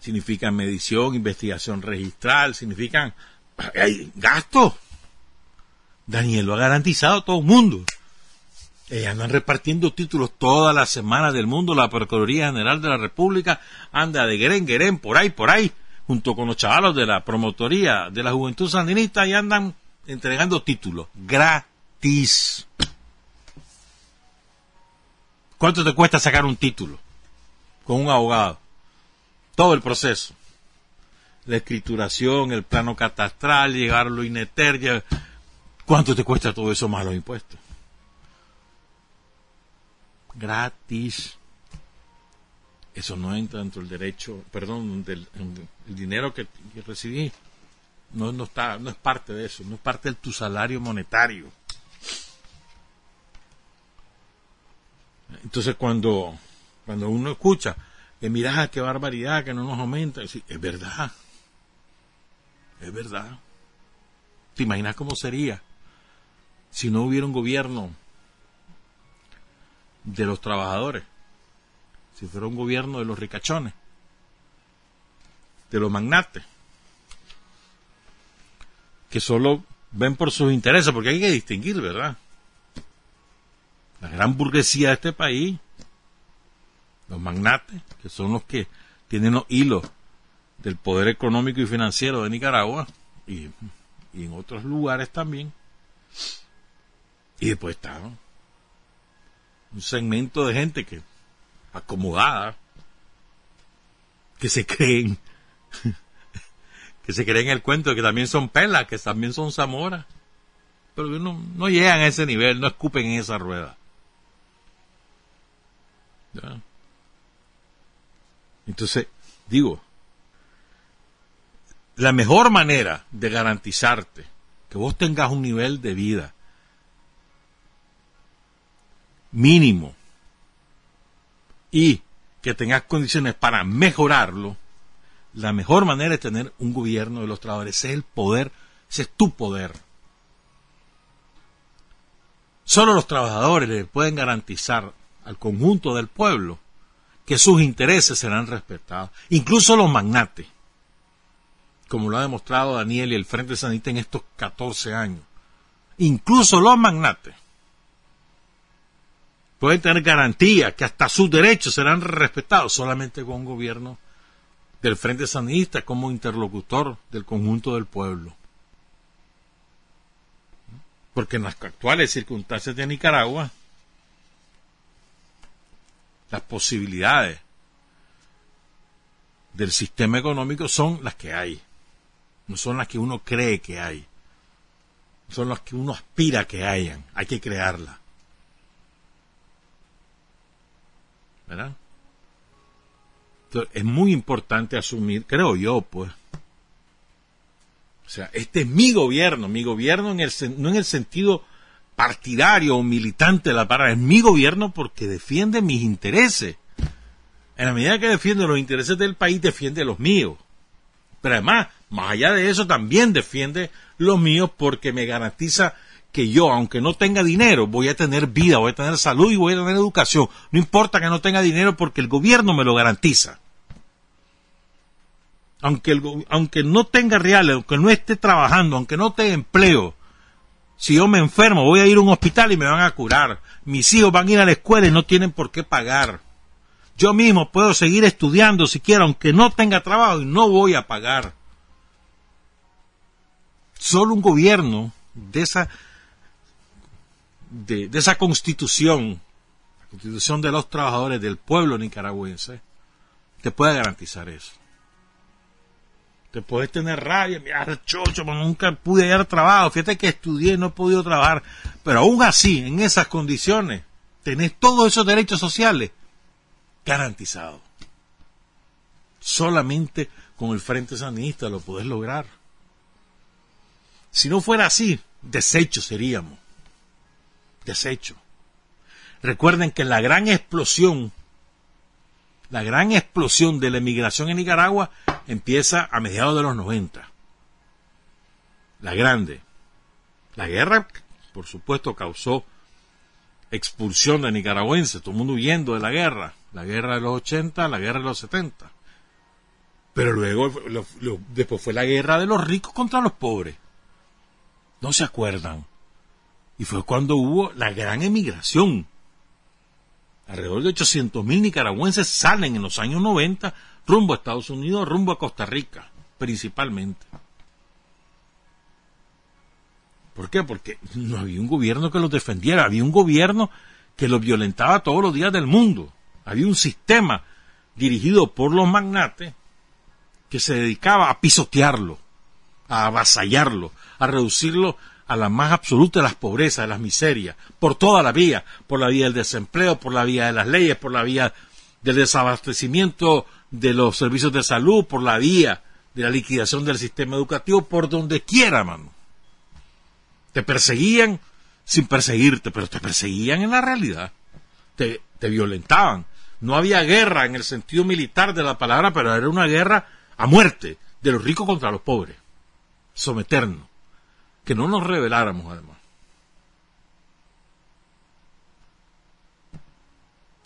Significa medición, investigación registral, significan (clears throat) gastos. Daniel lo ha garantizado a todo el mundo. Ellos andan repartiendo títulos todas las semanas del mundo. La Procuraduría General de la República anda de Guerén, Guerén, por ahí, por ahí junto con los chavalos de la promotoría de la Juventud Sandinista y andan entregando títulos gratis. ¿Cuánto te cuesta sacar un título con un abogado? Todo el proceso. La escrituración, el plano catastral, llegarlo a Ineter. ¿Cuánto te cuesta todo eso más los impuestos? Gratis eso no entra dentro del derecho, perdón, del el dinero que, recibí. No, no, está, no es parte de eso, no es parte de tu salario monetario. Entonces cuando, cuando uno escucha que mira qué barbaridad, que no nos aumenta, es verdad, es verdad. ¿Te imaginas cómo sería si no hubiera un gobierno de los trabajadores? si fuera un gobierno de los ricachones, de los magnates, que solo ven por sus intereses, porque hay que distinguir, ¿verdad? La gran burguesía de este país, los magnates, que son los que tienen los hilos del poder económico y financiero de Nicaragua y, en otros lugares también. Y después está un segmento de gente que acomodada, que se creen, (laughs) que se creen el cuento que también son pelas, que también son Zamora. Pero no, no llegan a ese nivel, no escupen en esa rueda. Entonces, digo, la mejor manera de garantizarte que vos tengas un nivel de vida mínimo y que tengas condiciones para mejorarlo, la mejor manera es tener un gobierno de los trabajadores. Ese es el poder, ese es tu poder. Solo los trabajadores le pueden garantizar al conjunto del pueblo que sus intereses serán respetados, incluso los magnates, como lo ha demostrado Daniel y el Frente Sanita en estos 14 años. Incluso los magnates pueden tener garantía que hasta sus derechos serán respetados solamente con un gobierno del Frente Sandinista como interlocutor del conjunto del pueblo. Porque en las actuales circunstancias de Nicaragua, las posibilidades del sistema económico son las que hay, no son las que uno cree que hay, son las que uno aspira que hayan, hay que crearlas. ¿Verdad? Entonces, es muy importante asumir, creo yo, pues. O sea, este es mi gobierno, mi gobierno en el, no en el sentido partidario o militante de la palabra, es mi gobierno porque defiende mis intereses. En la medida que defiende los intereses del país, defiende los míos. Pero además, más allá de eso, también defiende los míos porque me garantiza que yo, aunque no tenga dinero, voy a tener vida, voy a tener salud y voy a tener educación. No importa que no tenga dinero porque el gobierno me lo garantiza. Aunque, aunque no tenga reales, aunque no esté trabajando, aunque no tenga empleo, si yo me enfermo, voy a ir a un hospital y me van a curar. Mis hijos van a ir a la escuela y no tienen por qué pagar. Yo mismo puedo seguir estudiando si quiero, aunque no tenga trabajo y no voy a pagar. Solo un gobierno de esa de, esa constitución, la constitución de los trabajadores del pueblo nicaragüense, te puede garantizar eso. Te puedes tener rabia, mira, chocho, nunca pude hallar trabajo, fíjate que estudié, no he podido trabajar, pero aún así, en esas condiciones, tenés todos esos derechos sociales garantizados. Solamente con el Frente Sandinista lo podés lograr. Si no fuera así, deshecho seríamos deshecho. Recuerden que la gran explosión, la gran explosión de la emigración en Nicaragua empieza a mediados de los 90. La grande. La guerra, por supuesto, causó expulsión de nicaragüenses, todo el mundo huyendo de la guerra. La guerra de los 80, la guerra de los 70. Pero luego, después fue la guerra de los ricos contra los pobres. ¿No se acuerdan? Y fue cuando hubo la gran emigración. Alrededor de 800.000 nicaragüenses salen en los años 90 rumbo a Estados Unidos, rumbo a Costa Rica, principalmente. ¿Por qué? Porque no había un gobierno que los defendiera, había un gobierno que los violentaba todos los días del mundo. Había un sistema dirigido por los magnates que se dedicaba a pisotearlo, a avasallarlo, a reducirlo a la más absoluta de las pobrezas, de las miserias, por toda la vía, por la vía del desempleo, por la vía de las leyes, por la vía del desabastecimiento de los servicios de salud, por la vía de la liquidación del sistema educativo, por donde quiera, mano. Te perseguían sin perseguirte, pero te perseguían en la realidad. Te, te violentaban. No había guerra en el sentido militar de la palabra, pero era una guerra a muerte de los ricos contra los pobres. Someternos que no nos reveláramos además.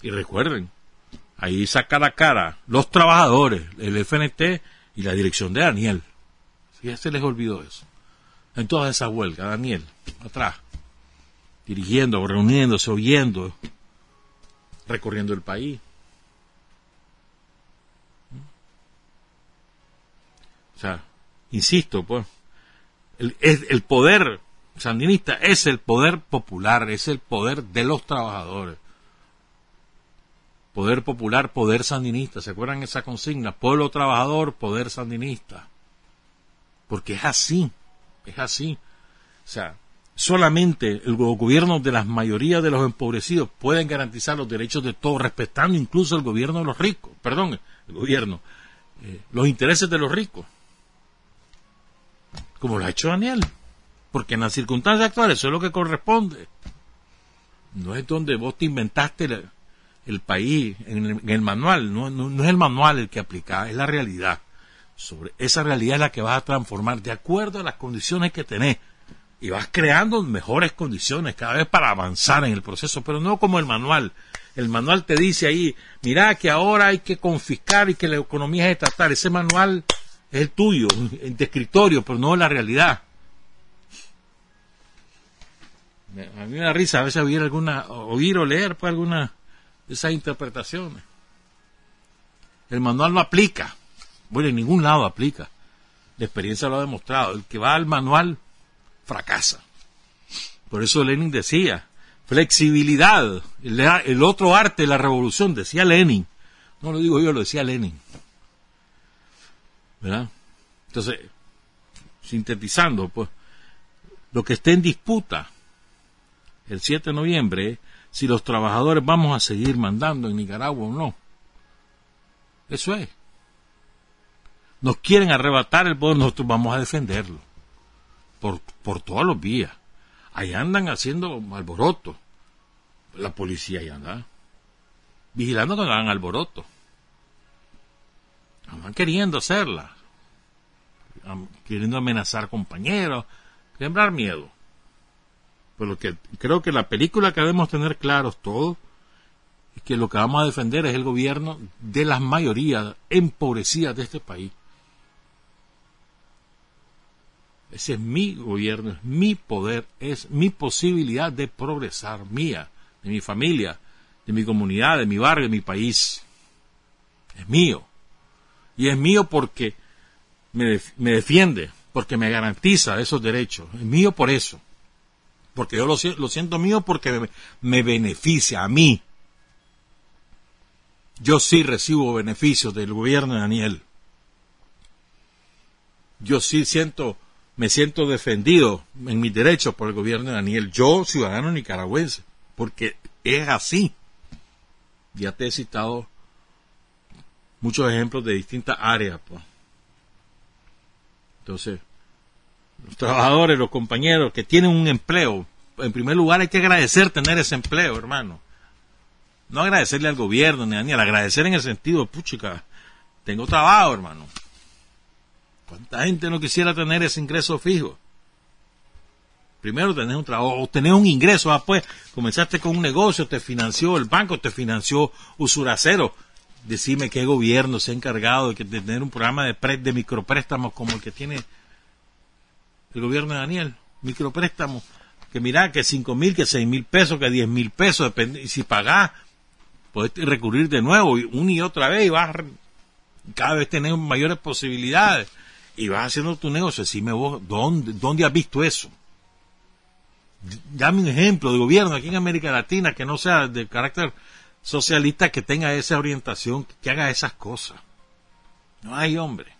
Y recuerden, ahí saca la cara los trabajadores, el FNT y la dirección de Daniel. Si ya se les olvidó eso. En toda esa huelga, Daniel, atrás, dirigiendo, reuniéndose, oyendo, recorriendo el país. O sea, insisto, pues, el, poder sandinista es el poder popular, es el poder de los trabajadores. Poder popular, poder sandinista. ¿Se acuerdan esa consigna? Pueblo trabajador, poder sandinista. Porque es así, es así. O sea, solamente el gobierno de las mayorías de los empobrecidos pueden garantizar los derechos de todos, respetando incluso el gobierno de los ricos, perdón, el gobierno, eh, los intereses de los ricos, como lo ha hecho Daniel, porque en las circunstancias actuales eso es lo que corresponde. No es donde vos te inventaste el, país en el, manual, no, no, es el manual el que aplica, es la realidad. Sobre esa realidad es la que vas a transformar de acuerdo a las condiciones que tenés y vas creando mejores condiciones cada vez para avanzar en el proceso, pero no como el manual. El manual te dice ahí, mira que ahora hay que confiscar y que la economía es estatal. Ese manual es el tuyo, de escritorio, pero no la realidad. A mí me da risa a veces oír alguna, oír o leer pues, alguna de esas interpretaciones. El manual no aplica. Bueno, en ningún lado aplica. La experiencia lo ha demostrado. El que va al manual fracasa. Por eso Lenin decía, flexibilidad, el, otro arte de la revolución, decía Lenin. No lo digo yo, lo decía Lenin. ¿Verdad? Entonces, sintetizando, pues, lo que esté en disputa el 7 de noviembre si los trabajadores vamos a seguir mandando en Nicaragua o no. Eso es. Nos quieren arrebatar el poder, nosotros vamos a defenderlo por, por todos los vías. Ahí andan haciendo alboroto. La policía ahí anda. Vigilando que no hagan alboroto. Andan queriendo hacerla. Queriendo amenazar compañeros. Sembrar miedo. Pero que creo que la película que debemos tener claros todos es que lo que vamos a defender es el gobierno de las mayorías empobrecidas de este país. Ese es mi gobierno, es mi poder, es mi posibilidad de progresar, mía, de mi familia, de mi comunidad, de mi barrio, de mi país. Es mío. Y es mío porque me, defiende, porque me garantiza esos derechos. Es mío por eso. Porque yo lo, siento mío porque me, me beneficia a mí. Yo sí recibo beneficios del gobierno de Daniel. Yo sí siento me siento defendido en mis derechos por el gobierno de Daniel, yo, ciudadano nicaragüense, porque es así. Ya te he citado muchos ejemplos de distintas áreas. Pues. Entonces, los trabajadores, los compañeros que tienen un empleo, en primer lugar hay que agradecer tener ese empleo, hermano. No agradecerle al gobierno ni a Daniel, agradecer en el sentido, puchica, tengo trabajo, hermano. ¿Cuánta gente no quisiera tener ese ingreso fijo? Primero tenés un trabajo, tenés un ingreso, ah, pues, comenzaste con un negocio, te financió el banco, te financió Usuracero. Decime qué gobierno se ha encargado de, tener un programa de, de micropréstamos como el que tiene el gobierno de Daniel. Micropréstamos, que mira, que cinco mil, que seis mil pesos, que diez mil pesos, depende, y si pagás, podés recurrir de nuevo, una y otra vez, y vas cada vez tener mayores posibilidades y vas haciendo tu negocio, decime vos, ¿dónde, dónde has visto eso? Dame un ejemplo de gobierno aquí en América Latina que no sea de carácter socialista, que tenga esa orientación, que haga esas cosas. No hay hombre.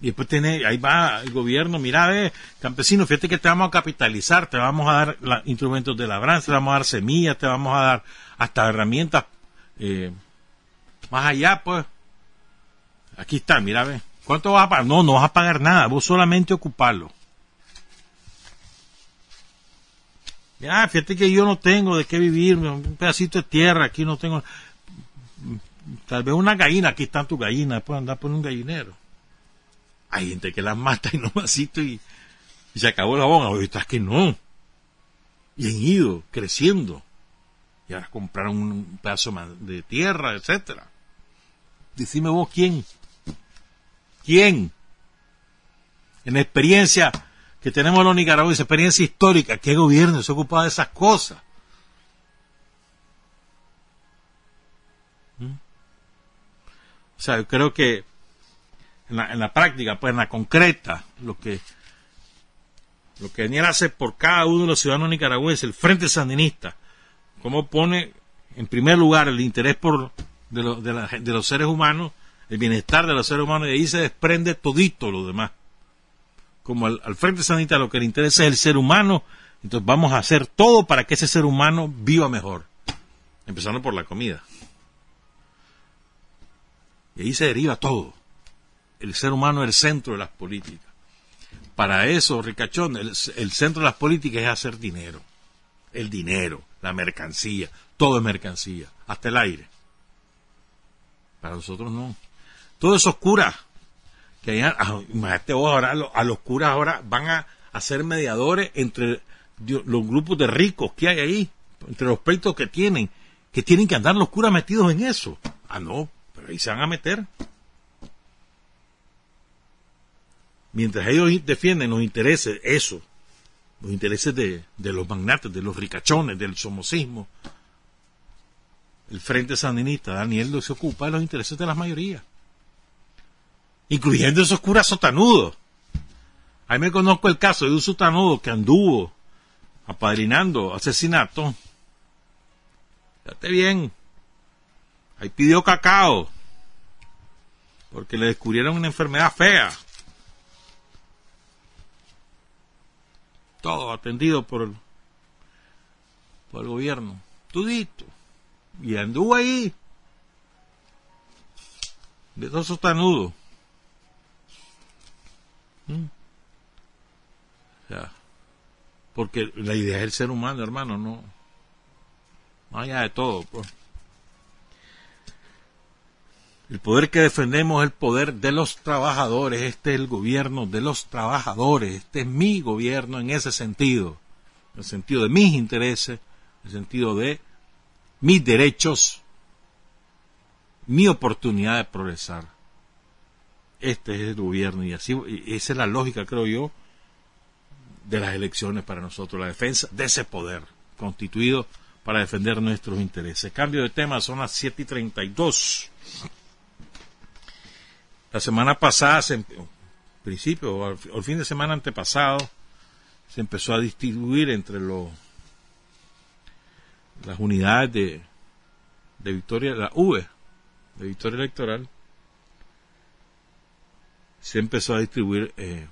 Y después tiene, ahí va el gobierno, mira, ve, campesino, fíjate que te vamos a capitalizar, te vamos a dar instrumentos de labranza, te vamos a dar semillas, te vamos a dar hasta herramientas eh, más allá, pues. Aquí está, mira, ve. ¿Cuánto vas a pagar? No, no vas a pagar nada, vos solamente ocuparlo. Ya, fíjate que yo no tengo de qué vivir, un pedacito de tierra, aquí no tengo. Tal vez una gallina, aquí están tus gallinas, después andar por un gallinero. Hay gente que las mata y no (laughs) masito y, se acabó la bomba. Ahorita es que no. Y han ido creciendo. Y ahora compraron un pedazo de tierra, etcétera. Decime vos quién. ¿Quién? En experiencia que tenemos los nicaragüenses, experiencia histórica, ¿qué gobierno se ocupa de esas cosas? ¿Mm? O sea, yo creo que en la, la, práctica, pues en la concreta, lo que lo que Daniel hace por cada uno de los ciudadanos nicaragüenses, el Frente Sandinista, cómo pone en primer lugar el interés por de, de, de los seres humanos el bienestar de los seres humanos y ahí se desprende todito lo demás. Como al, Frente Sanita lo que le interesa es el ser humano, entonces vamos a hacer todo para que ese ser humano viva mejor. Empezando por la comida. Y ahí se deriva todo. El ser humano es el centro de las políticas. Para eso, ricachón, el, el centro de las políticas es hacer dinero. El dinero, la mercancía, todo es mercancía, hasta el aire. Para nosotros no. Todos esos curas que imagínate vos ahora, a los curas ahora van a, ser mediadores entre los grupos de ricos que hay ahí, entre los pleitos que tienen, que tienen que andar los curas metidos en eso. Ah, no, pero ahí se van a meter. Mientras ellos defienden los intereses, eso, los intereses de, de los magnates, de los ricachones, del somocismo, el Frente Sandinista, Daniel se ocupa de los intereses de las mayorías, incluyendo esos curas sotanudos. Ahí me conozco el caso de un sotanudo que anduvo apadrinando asesinato. Fíjate bien, ahí pidió cacao, porque le descubrieron una enfermedad fea. Todo atendido por el, por el gobierno. Tudito. Y anduvo ahí. De dos sotanudos. Porque la idea es el ser humano, hermano, no. Más allá de todo, pues. El poder que defendemos es el poder de los trabajadores. Este es el gobierno de los trabajadores. Este es mi gobierno en ese sentido. En el sentido de mis intereses, en el sentido de mis derechos, mi oportunidad de progresar. Este es el gobierno y así, esa es la lógica, creo yo, de las elecciones para nosotros, la defensa de ese poder constituido para defender nuestros intereses. Cambio de tema, son las 7 y 32. La semana pasada, en principio, al, al fin de semana antepasado, se empezó a distribuir entre los las unidades de, Victoria, la V de Victoria Electoral, se empezó a distribuir eh,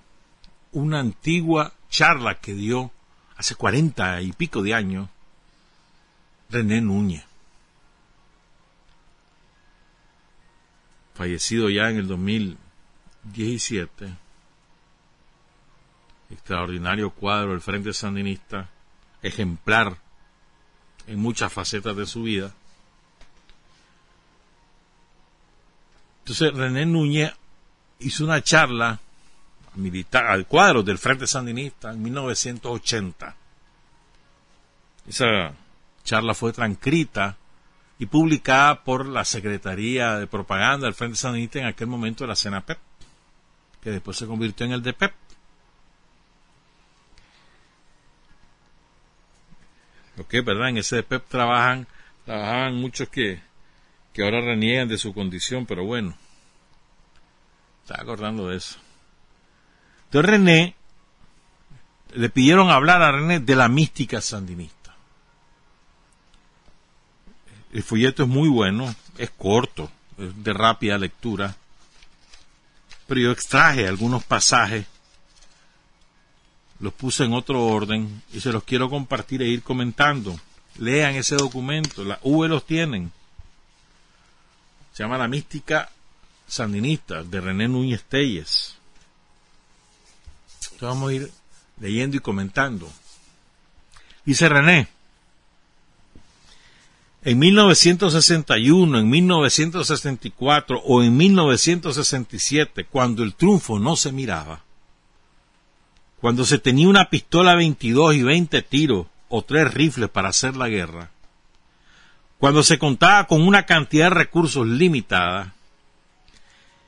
una antigua charla que dio hace cuarenta y pico de años René Núñez, fallecido ya en el 2017, extraordinario cuadro del Frente Sandinista, ejemplar en muchas facetas de su vida. Entonces René Núñez hizo una charla militar al cuadro del Frente Sandinista en 1980. Esa charla fue transcrita y publicada por la Secretaría de Propaganda del Frente Sandinista en aquel momento de la CENAPEP, que después se convirtió en el DPEP. que ¿verdad? En ese PEP trabajan, trabajaban muchos que, que ahora reniegan de su condición, pero bueno, estaba acordando de eso. Entonces René, le pidieron hablar a René de la mística sandinista. El folleto es muy bueno, es corto, es de rápida lectura, pero yo extraje algunos pasajes los puse en otro orden y se los quiero compartir e ir comentando. Lean ese documento, la V los tienen. Se llama La Mística Sandinista de René Núñez Telles. Vamos a ir leyendo y comentando. Dice René, en 1961, en 1964 o en 1967, cuando el triunfo no se miraba, cuando se tenía una pistola 22 y 20 tiros o tres rifles para hacer la guerra, cuando se contaba con una cantidad de recursos limitada,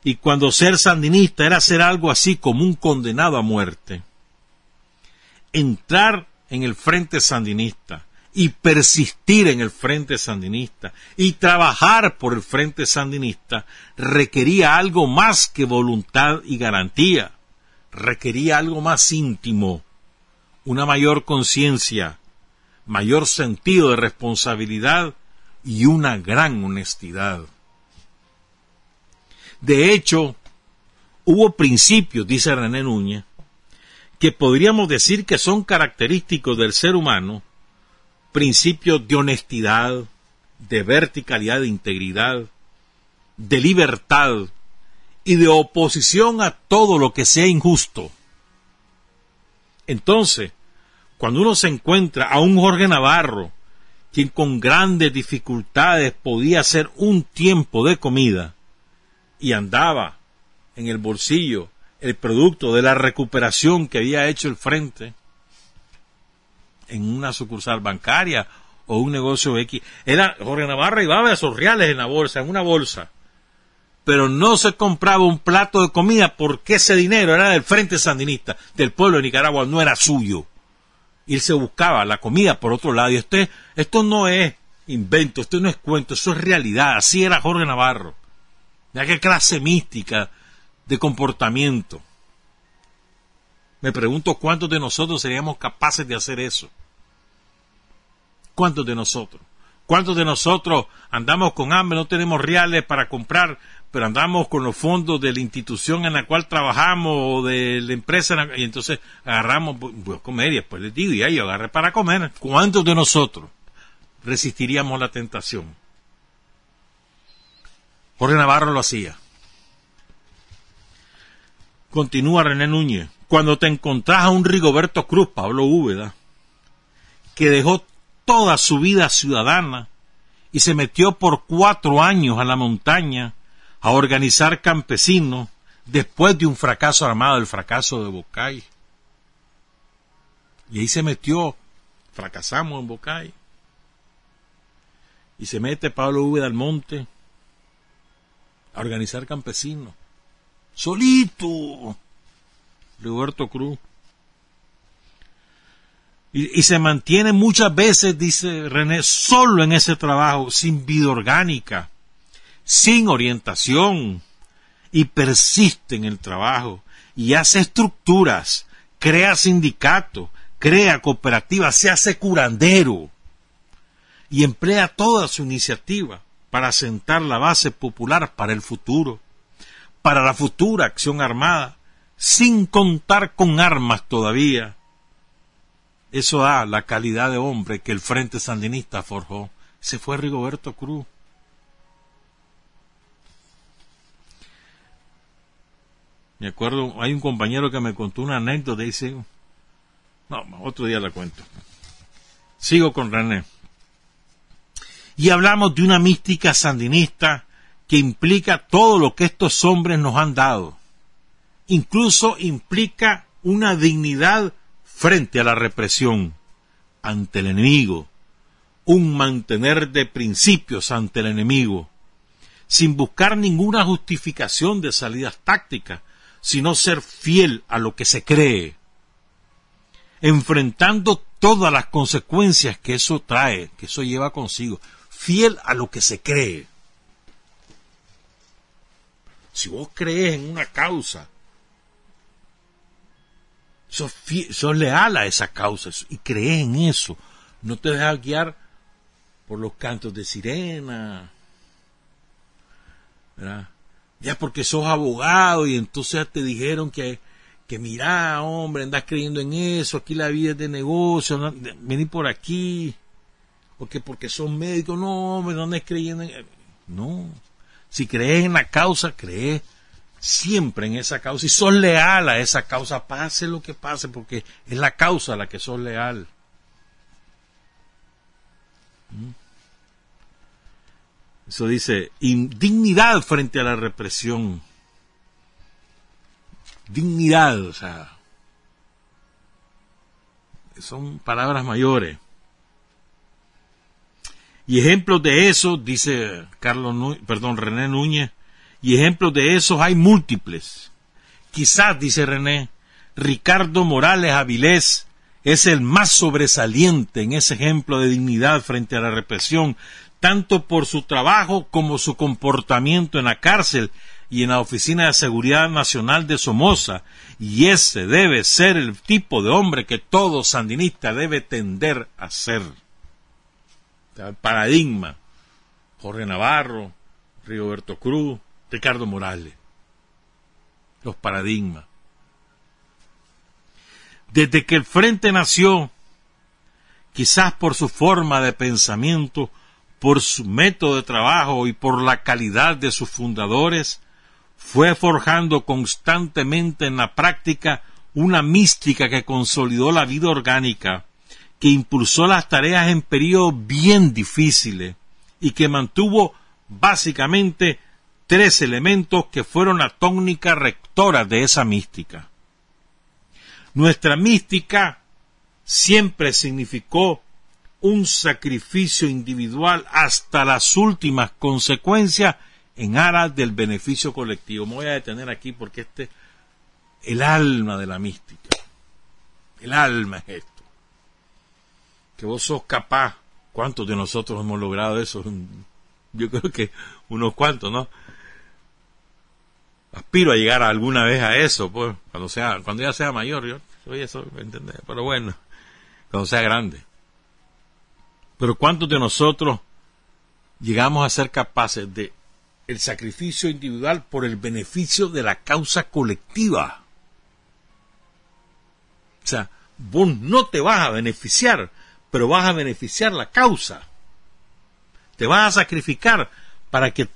y cuando ser sandinista era ser algo así como un condenado a muerte, entrar en el frente sandinista y persistir en el frente sandinista y trabajar por el frente sandinista requería algo más que voluntad y garantía requería algo más íntimo, una mayor conciencia, mayor sentido de responsabilidad y una gran honestidad. De hecho, hubo principios, dice René Núñez, que podríamos decir que son característicos del ser humano, principios de honestidad, de verticalidad, de integridad, de libertad y de oposición a todo lo que sea injusto. Entonces, cuando uno se encuentra a un Jorge Navarro, quien con grandes dificultades podía hacer un tiempo de comida, y andaba en el bolsillo el producto de la recuperación que había hecho el frente en una sucursal bancaria o un negocio X. Era Jorge Navarra y a esos reales en la bolsa, en una bolsa. Pero no se compraba un plato de comida porque ese dinero era del Frente Sandinista, del pueblo de Nicaragua, no era suyo. Y él se buscaba la comida por otro lado. Y este, esto no es invento, esto no es cuento, eso es realidad. Así era Jorge Navarro. Mira qué clase mística de comportamiento. Me pregunto cuántos de nosotros seríamos capaces de hacer eso. ¿Cuántos de nosotros? ¿Cuántos de nosotros andamos con hambre, no tenemos reales para comprar, pero andamos con los fondos de la institución en la cual trabajamos o de la empresa y entonces agarramos, a comer y después les digo, ya yo agarré para comer. ¿Cuántos de nosotros resistiríamos la tentación? Jorge Navarro lo hacía. Continúa René Núñez. Cuando te encontrás a un Rigoberto Cruz, Pablo Úbeda, que dejó toda su vida ciudadana y se metió por cuatro años a la montaña a organizar campesinos después de un fracaso armado, el fracaso de Bocay. Y ahí se metió, fracasamos en Bocay. Y se mete Pablo Úbeda al monte a organizar campesinos solito, Roberto Cruz. Y, se mantiene muchas veces, dice René, solo en ese trabajo, sin vida orgánica, sin orientación, y persiste en el trabajo, y hace estructuras, crea sindicatos, crea cooperativas, se hace curandero, y emplea toda su iniciativa para sentar la base popular para el futuro para la futura acción armada, sin contar con armas todavía. Eso da la calidad de hombre que el Frente Sandinista forjó. Se fue Rigoberto Cruz. Me acuerdo, hay un compañero que me contó una anécdota y dice, no, otro día la cuento. Sigo con René. Y hablamos de una mística sandinista que implica todo lo que estos hombres nos han dado. Incluso implica una dignidad frente a la represión, ante el enemigo, un mantener de principios ante el enemigo, sin buscar ninguna justificación de salidas tácticas, sino ser fiel a lo que se cree, enfrentando todas las consecuencias que eso trae, que eso lleva consigo, fiel a lo que se cree. Si vos crees en una causa, sos, leal a esa causa y crees en eso, no te dejas guiar por los cantos de sirena, Ya porque sos abogado y entonces te dijeron que, que mira, hombre, andas creyendo en eso, aquí la vida es de negocio, vení por aquí, porque porque son médicos, no, hombre, no andas creyendo en... No, si crees en la causa, crees siempre en esa causa y sos leal a esa causa, pase lo que pase, porque es la causa a la que sos leal. ¿Mm? Eso dice, indignidad frente a la represión. Dignidad, o sea, son palabras mayores. Y ejemplos de eso, dice Carlos, perdón, René Núñez, y ejemplos de esos hay múltiples. Quizás, dice René, Ricardo Morales Avilés es el más sobresaliente en ese ejemplo de dignidad frente a la represión, tanto por su trabajo como su comportamiento en la cárcel y en la Oficina de Seguridad Nacional de Somoza, y ese debe ser el tipo de hombre que todo sandinista debe tender a ser paradigma. Jorge Navarro, Rigoberto Cruz, Ricardo Morales. Los paradigmas. Desde que el Frente nació, quizás por su forma de pensamiento, por su método de trabajo y por la calidad de sus fundadores, fue forjando constantemente en la práctica una mística que consolidó la vida orgánica, que impulsó las tareas en periodos bien difíciles y que mantuvo básicamente tres elementos que fueron la tónica rectora de esa mística. Nuestra mística siempre significó un sacrificio individual hasta las últimas consecuencias en aras del beneficio colectivo. Me voy a detener aquí porque este el alma de la mística. El alma es esto. Que vos sos capaz. ¿Cuántos de nosotros hemos logrado eso? (laughs) Yo creo que unos cuantos, ¿no? Aspiro a llegar alguna vez a eso, pues, cuando sea, cuando ya sea mayor, yo soy eso, ¿entendés? Pero bueno, cuando sea grande. Pero ¿cuántos de nosotros llegamos a ser capaces de el sacrificio individual por el beneficio de la causa colectiva? O sea, vos no te vas a beneficiar, pero vas a beneficiar la causa. Te vas a sacrificar para que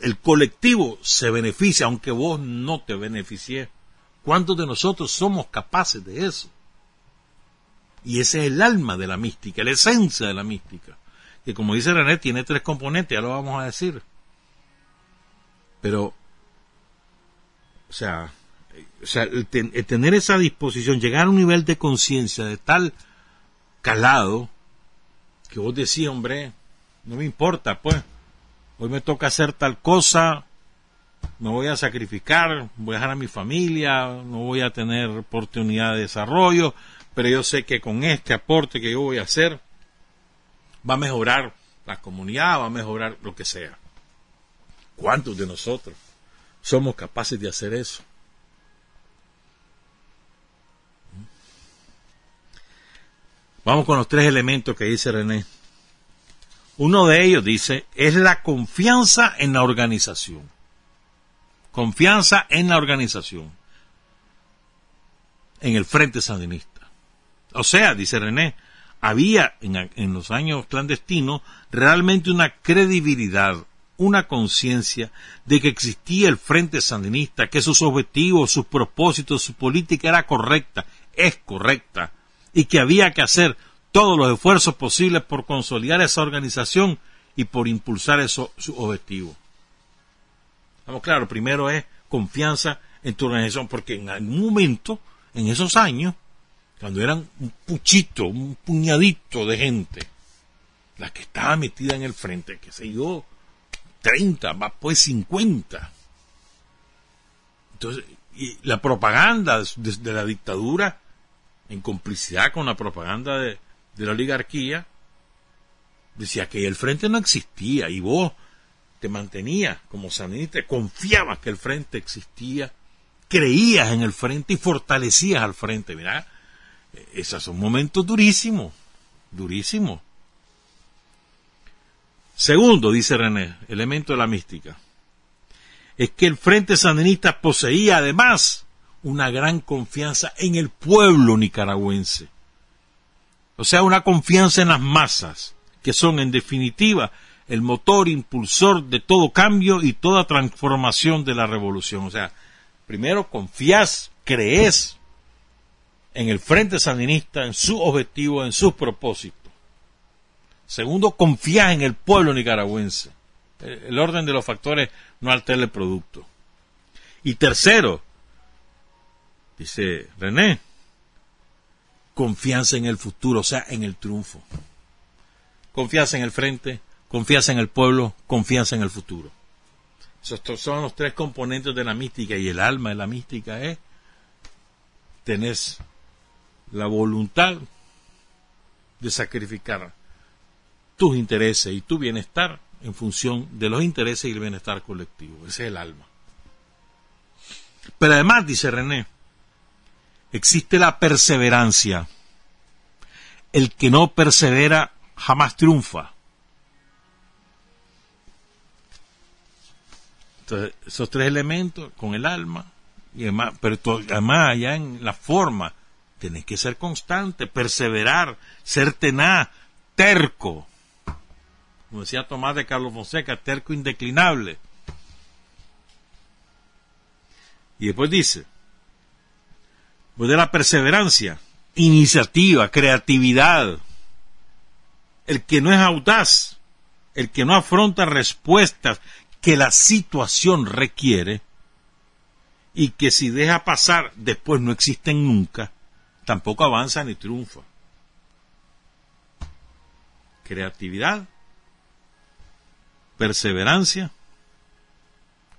el colectivo se beneficie, aunque vos no te beneficies. ¿Cuántos de nosotros somos capaces de eso? Y ese es el alma de la mística, la esencia de la mística. Que como dice René, tiene tres componentes, ya lo vamos a decir. Pero, o sea, el, tener esa disposición, llegar a un nivel de conciencia de tal calado, que vos decís, hombre, no me importa, pues, hoy me toca hacer tal cosa, me voy a sacrificar, voy a dejar a mi familia, no voy a tener oportunidad de desarrollo, pero yo sé que con este aporte que yo voy a hacer va a mejorar la comunidad, va a mejorar lo que sea. ¿Cuántos de nosotros somos capaces de hacer eso? Vamos con los tres elementos que dice René. Uno de ellos dice, es la confianza en la organización. Confianza en la organización. En el Frente Sandinista. O sea, dice René, había en, los años clandestinos realmente una credibilidad, una conciencia de que existía el Frente Sandinista, que sus objetivos, sus propósitos, su política era correcta, es correcta, y que había que hacer todos los esfuerzos posibles por consolidar esa organización y por impulsar esos objetivos. Vamos, claro, primero es confianza en tu organización, porque en algún momento, en esos años, cuando eran un puchito, un puñadito de gente, la que estaba metida en el frente, que se yo, 30, va pues 50. Entonces, y la propaganda de, la dictadura, en complicidad con la propaganda de, la oligarquía, decía que el frente no existía y vos te mantenías como sandinista, confiabas que el frente existía, creías en el frente y fortalecías al frente. Mira, esos son momentos durísimos, durísimos. Segundo, dice René, elemento de la mística, es que el Frente Sandinista poseía además una gran confianza en el pueblo nicaragüense. O sea, una confianza en las masas, que son en definitiva el motor impulsor de todo cambio y toda transformación de la revolución. O sea, primero confías, crees en el Frente Sandinista, en su objetivo, en sus propósitos. Segundo, confía en el pueblo nicaragüense. El orden de los factores no altera el producto. Y tercero, dice René, confianza en el futuro, o sea, en el triunfo. Confianza en el frente, confianza en el pueblo, confianza en el futuro. Estos son los tres componentes de la mística y el alma de la mística es tener la voluntad de sacrificar tus intereses y tu bienestar en función de los intereses y el bienestar colectivo. Ese es el alma. Pero además, dice René, existe la perseverancia. El que no persevera jamás triunfa. Entonces, esos tres elementos con el alma, y además, pero además allá en la forma tenés que ser constante, perseverar, ser tenaz, terco. Como decía Tomás de Carlos Fonseca, terco indeclinable. Y después dice, pues de la perseverancia, iniciativa, creatividad. El que no es audaz, el que no afronta respuestas que la situación requiere y que si deja pasar después no existen nunca, tampoco avanza ni triunfa. Creatividad, perseverancia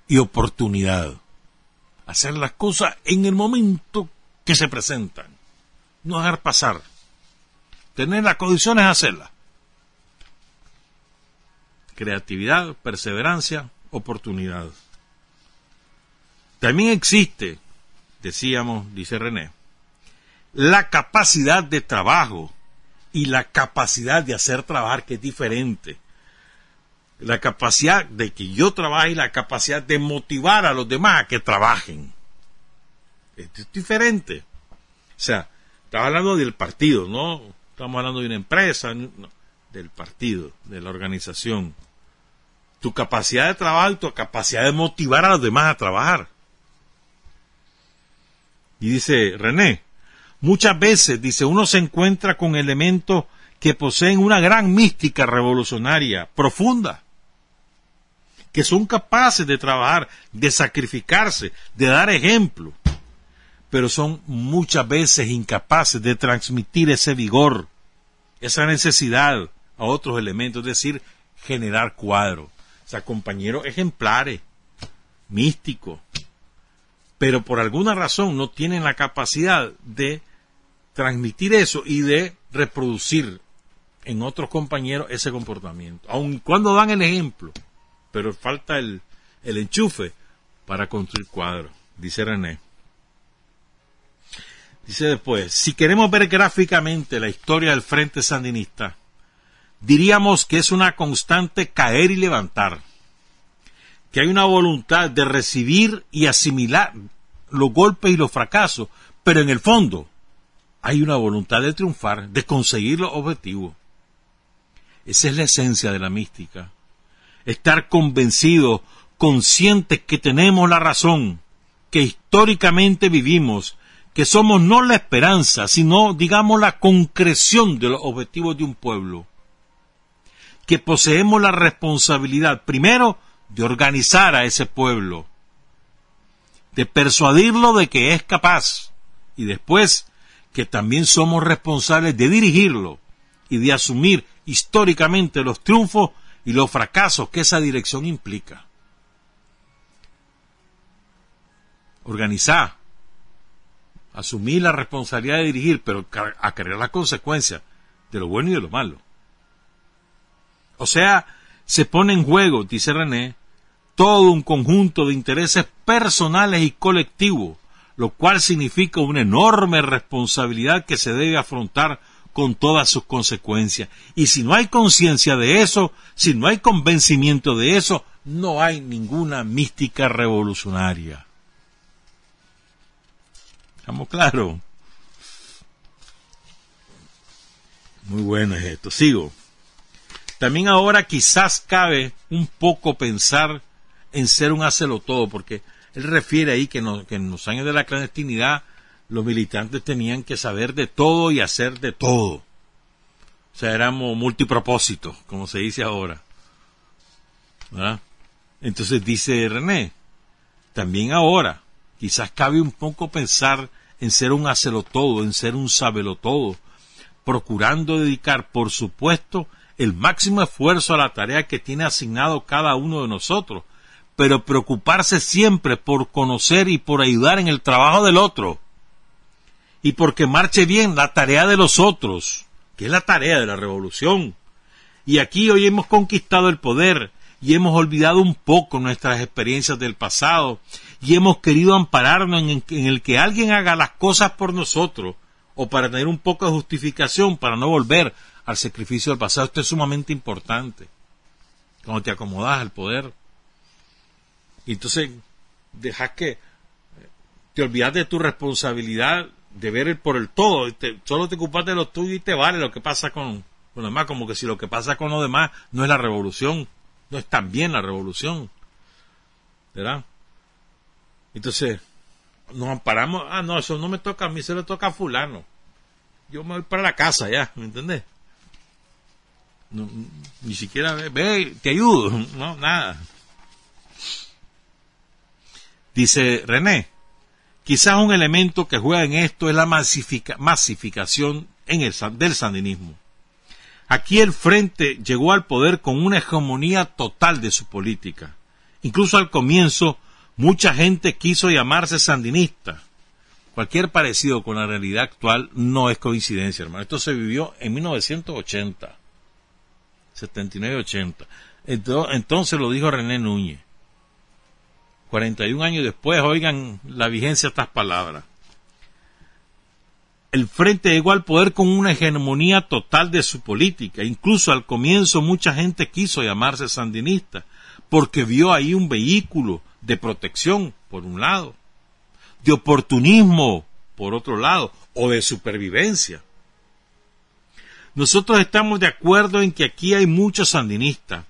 y oportunidad. Hacer las cosas en el momento que se presentan. No dejar pasar. Tener las condiciones de hacerlas. Creatividad, perseverancia, oportunidad. También existe, decíamos, dice René, la capacidad de trabajo y la capacidad de hacer trabajar, que es diferente. La capacidad de que yo trabaje y la capacidad de motivar a los demás a que trabajen. Es diferente. O sea, estaba hablando del partido, no estamos hablando de una empresa, del partido, de la organización. Tu capacidad de trabajo tu capacidad de motivar a los demás a trabajar. Y dice René, muchas veces, dice, uno se encuentra con elementos que poseen una gran mística revolucionaria, profunda, que son capaces de trabajar, de sacrificarse, de dar ejemplo, pero son muchas veces incapaces de transmitir ese vigor, esa necesidad a otros elementos, es decir, generar cuadros. O sea, compañeros ejemplares, místicos, pero por alguna razón no tienen la capacidad de transmitir eso y de reproducir en otros compañeros ese comportamiento, aun cuando dan el ejemplo, pero falta el, enchufe para construir cuadros, dice René. Dice después, si queremos ver gráficamente la historia del Frente Sandinista, diríamos que es una constante caer y levantar, que hay una voluntad de recibir y asimilar los golpes y los fracasos, pero en el fondo hay una voluntad de triunfar, de conseguir los objetivos. Esa es la esencia de la mística. Estar convencidos, conscientes que tenemos la razón, que históricamente vivimos que somos no la esperanza, sino, digamos, la concreción de los objetivos de un pueblo, que poseemos la responsabilidad, primero, de organizar a ese pueblo, de persuadirlo de que es capaz, y después, que también somos responsables de dirigirlo y de asumir históricamente los triunfos y los fracasos que esa dirección implica. Organizar, asumir la responsabilidad de dirigir, pero a creer las consecuencias de lo bueno y de lo malo. O sea, se pone en juego, dice René, todo un conjunto de intereses personales y colectivos, lo cual significa una enorme responsabilidad que se debe afrontar con todas sus consecuencias. Y si no hay conciencia de eso, si no hay convencimiento de eso, no hay ninguna mística revolucionaria. ¿Estamos claros? Muy bueno es esto. Sigo. También ahora quizás cabe un poco pensar en ser un todo, porque él refiere ahí que, en los años de la clandestinidad los militantes tenían que saber de todo y hacer de todo. O sea, éramos multipropósitos, como se dice ahora. Entonces dice René, también ahora quizás cabe un poco pensar en ser un hacelo todo, en ser un sabelo todo, procurando dedicar, por supuesto, el máximo esfuerzo a la tarea que tiene asignado cada uno de nosotros, pero preocuparse siempre por conocer y por ayudar en el trabajo del otro, y porque marche bien la tarea de los otros, que es la tarea de la revolución. Y aquí hoy hemos conquistado el poder y hemos olvidado un poco nuestras experiencias del pasado y hemos querido ampararnos en, el que alguien haga las cosas por nosotros o para tener un poco de justificación para no volver al sacrificio del pasado. Esto es sumamente importante. Cuando te acomodas al poder. Y entonces dejas que te olvidas de tu responsabilidad de ver el por el todo. solo te ocupas de lo tuyo y te vale lo que pasa con, con demás. Como que si lo que pasa con lo demás no es la revolución, no es también la revolución. ¿Verdad? Entonces, nos amparamos. Ah, no, eso no me toca a mí, se le toca a Fulano. Yo me voy para la casa ya, ¿me entendés? ni siquiera ve, ve, te ayudo, (laughs) no, nada. Dice René, quizás un elemento que juega en esto es la masificación en el, del sandinismo. Aquí el frente llegó al poder con una hegemonía total de su política. Incluso al comienzo, mucha gente quiso llamarse sandinista. Cualquier parecido con la realidad actual no es coincidencia, hermano. Esto se vivió en 1980. 79-80. Entonces lo dijo René Núñez. 41 años después, oigan la vigencia de estas palabras. El Frente llegó al poder con una hegemonía total de su política. Incluso al comienzo mucha gente quiso llamarse sandinista, porque vio ahí un vehículo de protección, por un lado, de oportunismo, por otro lado, o de supervivencia. Nosotros estamos de acuerdo en que aquí hay muchos sandinistas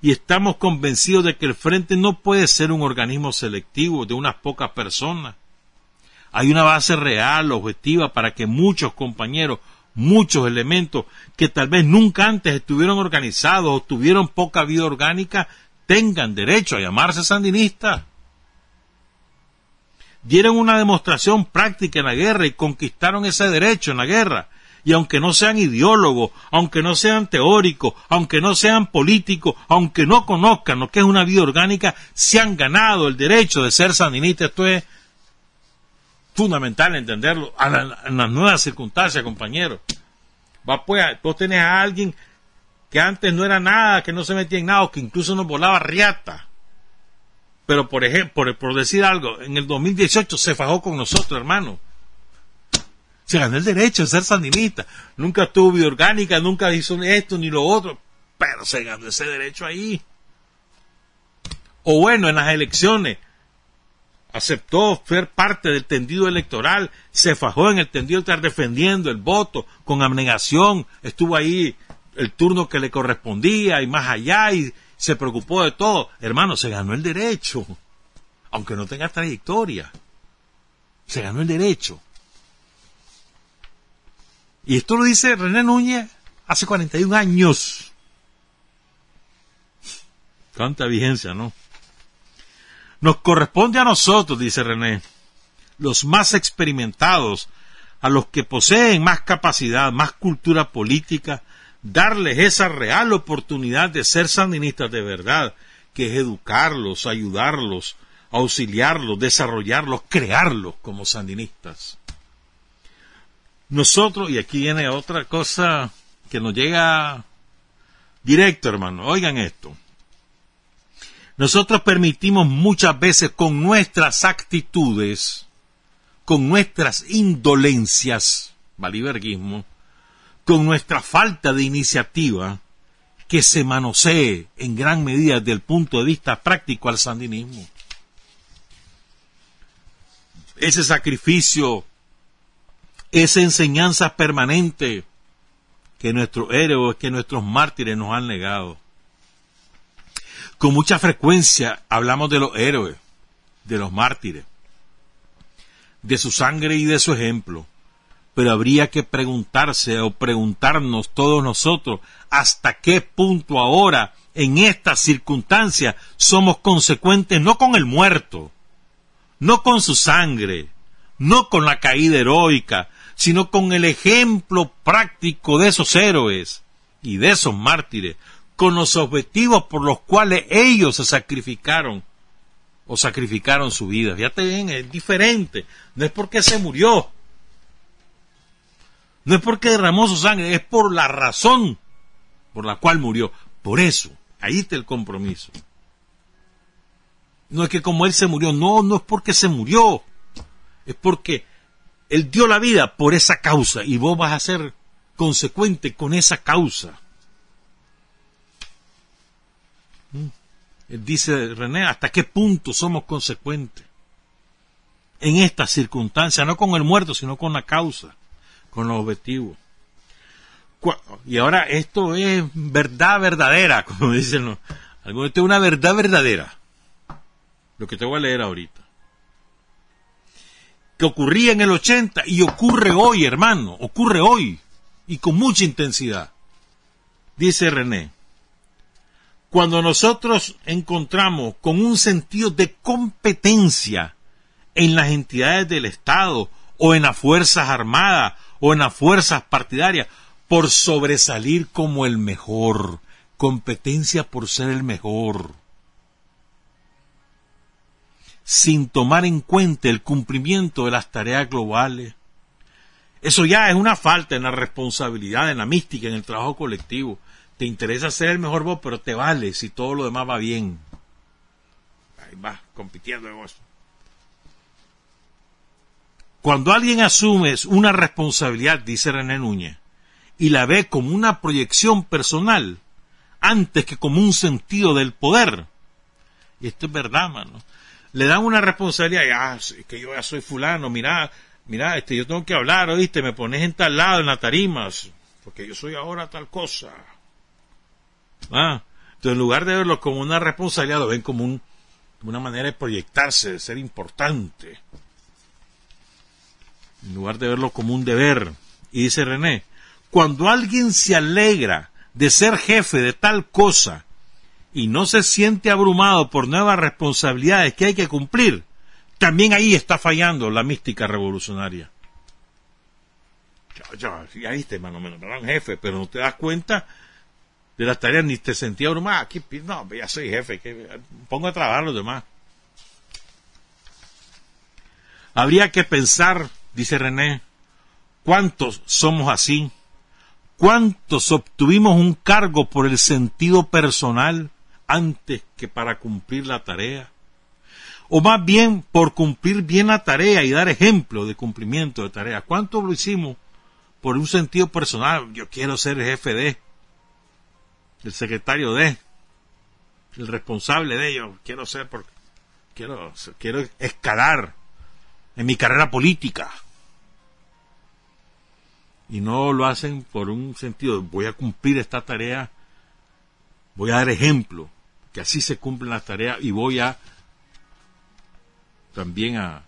y estamos convencidos de que el Frente no puede ser un organismo selectivo de unas pocas personas. Hay una base real, objetiva, para que muchos compañeros, muchos elementos que tal vez nunca antes estuvieron organizados o tuvieron poca vida orgánica, tengan derecho a llamarse sandinistas. Dieron una demostración práctica en la guerra y conquistaron ese derecho en la guerra y aunque no sean ideólogos, aunque no sean teóricos, aunque no sean políticos, aunque no conozcan lo que es una vida orgánica, se han ganado el derecho de ser sandinistas. Esto es fundamental entenderlo en las nuevas circunstancias, compañeros. Va pues, vos tenés a alguien que antes no era nada, que no se metía en nada, que incluso nos volaba riata. Pero por ejemplo, por, por decir algo, en el 2018 se fajó con nosotros, hermano se ganó el derecho de ser sandinista. Nunca tuvo vida orgánica, nunca hizo esto ni lo otro, pero se ganó ese derecho ahí. O bueno, en las elecciones aceptó ser parte del tendido electoral, se fajó en el tendido estar defendiendo el voto con abnegación, estuvo ahí el turno que le correspondía y más allá y se preocupó de todo. Hermano, se ganó el derecho, aunque no tenga trayectoria. Se ganó el derecho. Y esto lo dice René Núñez hace 41 años. Cuánta vigencia, ¿no? Nos corresponde a nosotros, dice René, los más experimentados, a los que poseen más capacidad, más cultura política, darles esa real oportunidad de ser sandinistas de verdad, que es educarlos, ayudarlos, auxiliarlos, desarrollarlos, crearlos como sandinistas. Nosotros, y aquí viene otra cosa que nos llega directo, hermano, oigan esto. Nosotros permitimos muchas veces con nuestras actitudes, con nuestras indolencias, valiberguismo, con nuestra falta de iniciativa, que se manosee en gran medida desde el punto de vista práctico al sandinismo. Ese sacrificio esa enseñanza permanente que nuestros héroes, que nuestros mártires nos han legado. Con mucha frecuencia hablamos de los héroes, de los mártires, de su sangre y de su ejemplo, pero habría que preguntarse o preguntarnos todos nosotros hasta qué punto ahora, en estas circunstancias, somos consecuentes no con el muerto, no con su sangre, no con la caída heroica, sino con el ejemplo práctico de esos héroes y de esos mártires, con los objetivos por los cuales ellos se sacrificaron o sacrificaron su vida. Fíjate bien, es diferente. No es porque se murió. No es porque derramó su sangre, es por la razón por la cual murió. Por eso, ahí está el compromiso. No es que como él se murió, no, no es porque se murió. Es porque él dio la vida por esa causa y vos vas a ser consecuente con esa causa. ¿Mm? Él dice René, ¿hasta qué punto somos consecuentes? en estas circunstancias, no con el muerto, sino con la causa, con los objetivos. Y ahora esto es verdad verdadera, (laughs) como dicen los, algunos, esto es una verdad verdadera, lo que te voy a leer ahorita. Que ocurría en el 80 y ocurre hoy, hermano, ocurre hoy y con mucha intensidad. Dice René, cuando nosotros encontramos con un sentido de competencia en las entidades del Estado o en las Fuerzas Armadas o en las fuerzas partidarias por sobresalir como el mejor, competencia por ser el mejor, sin tomar en cuenta el cumplimiento de las tareas globales. Eso ya es una falta en la responsabilidad, en la mística, en el trabajo colectivo. Te interesa ser el mejor vos, pero te vale si todo lo demás va bien. Ahí vas compitiendo en eso. Cuando alguien asume una responsabilidad, dice René Núñez, y la ve como una proyección personal, antes que como un sentido del poder, y esto es verdad, mano, le dan una responsabilidad, ya, ah, que yo ya soy fulano, mira, mira, este, yo tengo que hablar, oíste, me pones en tal lado, en la tarima, porque yo soy ahora tal cosa. Ah, entonces en lugar de verlo como una responsabilidad, lo ven como, un, una manera de proyectarse, de ser importante en lugar de verlo como un deber. Y dice René, cuando alguien se alegra de ser jefe de tal cosa y no se siente abrumado por nuevas responsabilidades que hay que cumplir, también ahí está fallando la mística revolucionaria. Ya, ya, viste, mano, me nombraron jefe, pero no te das cuenta de las tareas ni te sentía abrumado. Aquí, no, ya soy jefe, que pongo a trabajar a los demás. Habría que pensar dice René, ¿cuántos somos así? ¿Cuántos obtuvimos un cargo por el sentido personal antes que para cumplir la tarea? O más bien por cumplir bien la tarea y dar ejemplo de cumplimiento de tarea. ¿Cuántos lo hicimos por un sentido personal? Yo quiero ser jefe de, el secretario de, el responsable de ello. Quiero ser porque quiero, quiero escalar en mi carrera política y no lo hacen por un sentido, voy a cumplir esta tarea, voy a dar ejemplo, que así se cumplen las tareas y voy a también a,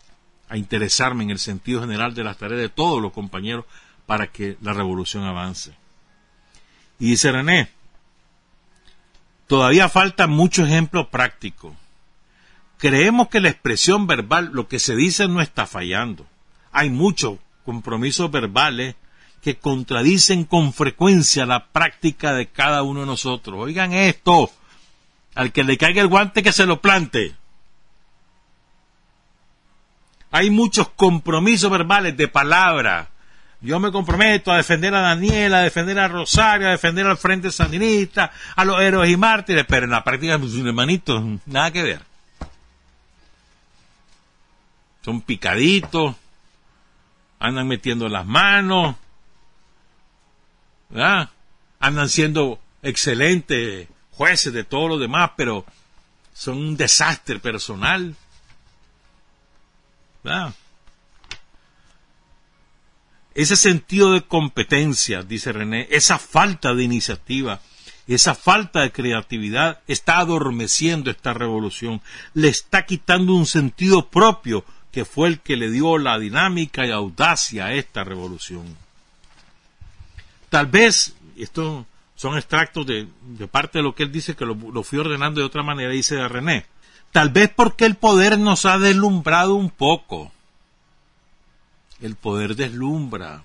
a interesarme en el sentido general de las tareas de todos los compañeros para que la revolución avance. Y dice René, todavía falta mucho ejemplo práctico. Creemos que la expresión verbal, lo que se dice no está fallando. Hay muchos compromisos verbales que contradicen con frecuencia la práctica de cada uno de nosotros. Oigan esto, al que le caiga el guante que se lo plante. Hay muchos compromisos verbales de palabra. Yo me comprometo a defender a Daniel, a defender a Rosario, a defender al Frente Sandinista, a los héroes y mártires, pero en la práctica, mis hermanitos, nada que ver. Son picaditos, andan metiendo las manos, Andan siendo excelentes jueces de todos los demás, pero son un desastre personal. Ese sentido de competencia, dice René, esa falta de iniciativa, esa falta de creatividad está adormeciendo esta revolución, le está quitando un sentido propio que fue el que le dio la dinámica y audacia a esta revolución. Tal vez, esto son extractos de, parte de lo que él dice, que lo, fui ordenando de otra manera, dice René. Tal vez porque el poder nos ha deslumbrado un poco. El poder deslumbra.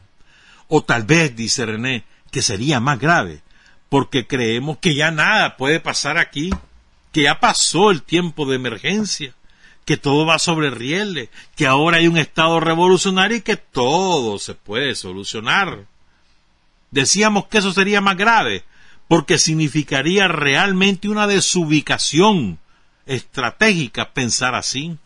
O tal vez, dice René, que sería más grave, porque creemos que ya nada puede pasar aquí, que ya pasó el tiempo de emergencia, que todo va sobre rieles, que ahora hay un Estado revolucionario y que todo se puede solucionar. Decíamos que eso sería más grave, porque significaría realmente una desubicación estratégica pensar así.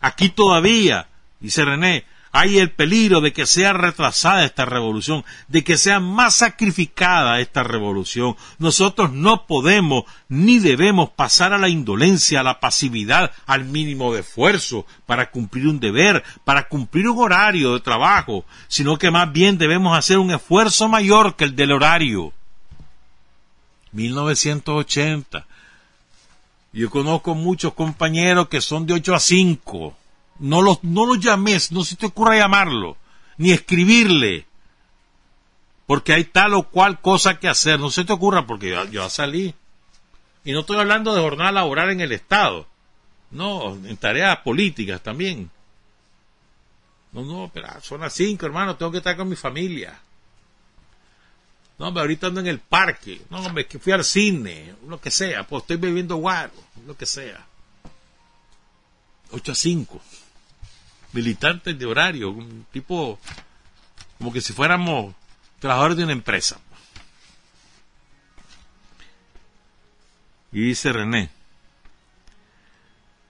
Aquí todavía, dice René, hay el peligro de que sea retrasada esta revolución, de que sea más sacrificada esta revolución. Nosotros no podemos ni debemos pasar a la indolencia, a la pasividad, al mínimo de esfuerzo para cumplir un deber, para cumplir un horario de trabajo, sino que más bien debemos hacer un esfuerzo mayor que el del horario. 1980. Yo conozco muchos compañeros que son de 8 a 5 no los, no los llames, no se te ocurra llamarlo, ni escribirle, porque hay tal o cual cosa que hacer, no se te ocurra, porque yo, yo salí. Y no estoy hablando de jornada laboral en el Estado, no, en tareas políticas también. No, no, pero son las 5, hermano, tengo que estar con mi familia. No, hombre, ahorita ando en el parque. No, hombre, que fui al cine, lo que sea. Pues estoy bebiendo guaro, lo que sea. 8 a 5 militantes de horario, un tipo como que si fuéramos trabajadores de una empresa. Y dice René,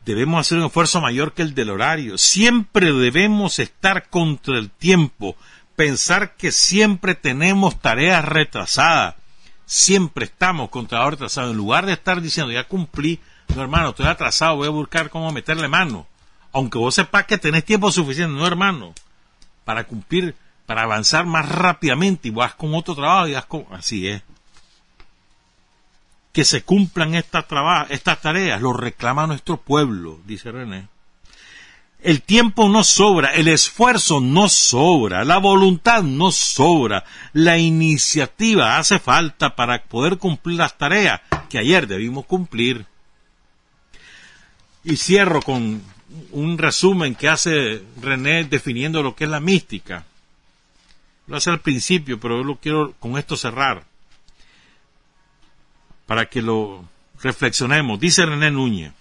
debemos hacer un esfuerzo mayor que el del horario. Siempre debemos estar contra el tiempo, pensar que siempre tenemos tareas retrasadas. Siempre estamos contra la retrasada. En lugar de estar diciendo, ya cumplí, no hermano, estoy atrasado, voy a buscar cómo meterle mano aunque vos sepas que tenés tiempo suficiente, no hermano, para cumplir, para avanzar más rápidamente y vas con otro trabajo y vas con... Así es. Que se cumplan estas, estas tareas, lo reclama nuestro pueblo, dice René. El tiempo no sobra, el esfuerzo no sobra, la voluntad no sobra, la iniciativa hace falta para poder cumplir las tareas que ayer debimos cumplir. Y cierro con un resumen que hace René definiendo lo que es la mística. Lo hace al principio, pero yo lo quiero con esto cerrar. Para que lo reflexionemos. Dice René Núñez.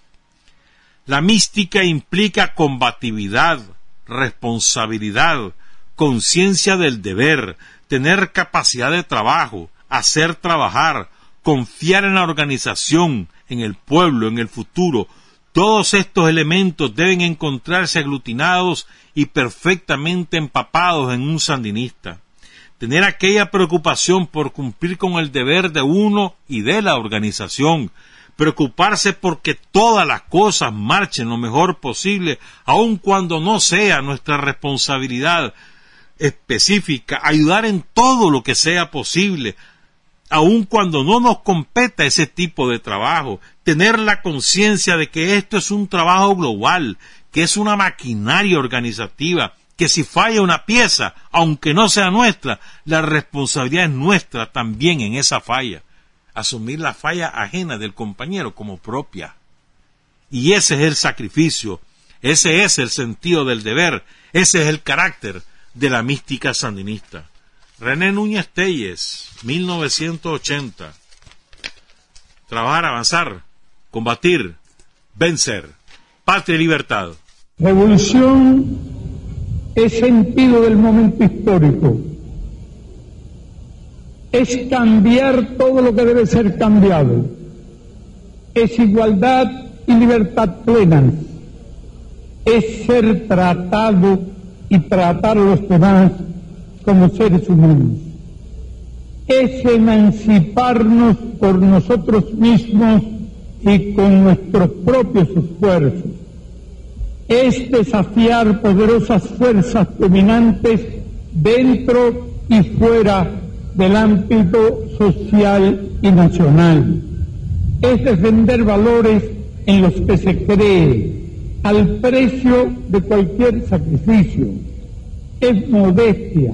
La mística implica combatividad, responsabilidad, conciencia del deber, tener capacidad de trabajo, hacer trabajar, confiar en la organización, en el pueblo, en el futuro, todos estos elementos deben encontrarse aglutinados y perfectamente empapados en un sandinista. Tener aquella preocupación por cumplir con el deber de uno y de la organización, preocuparse porque todas las cosas marchen lo mejor posible, aun cuando no sea nuestra responsabilidad específica, ayudar en todo lo que sea posible, aun cuando no nos competa ese tipo de trabajo, tener la conciencia de que esto es un trabajo global, que es una maquinaria organizativa, que si falla una pieza, aunque no sea nuestra, la responsabilidad es nuestra también en esa falla. Asumir la falla ajena del compañero como propia. Y ese es el sacrificio, ese es el sentido del deber, ese es el carácter de la mística sandinista. René Núñez Telles, 1980. Trabajar, avanzar, combatir, vencer. Patria y libertad. Revolución es sentido del momento histórico. Es cambiar todo lo que debe ser cambiado. Es igualdad y libertad plena. Es ser tratado y tratar a los demás como seres humanos. Es emanciparnos por nosotros mismos y con nuestros propios esfuerzos. Es desafiar poderosas fuerzas dominantes dentro y fuera del ámbito social y nacional. Es defender valores en los que se cree al precio de cualquier sacrificio. Es modestia,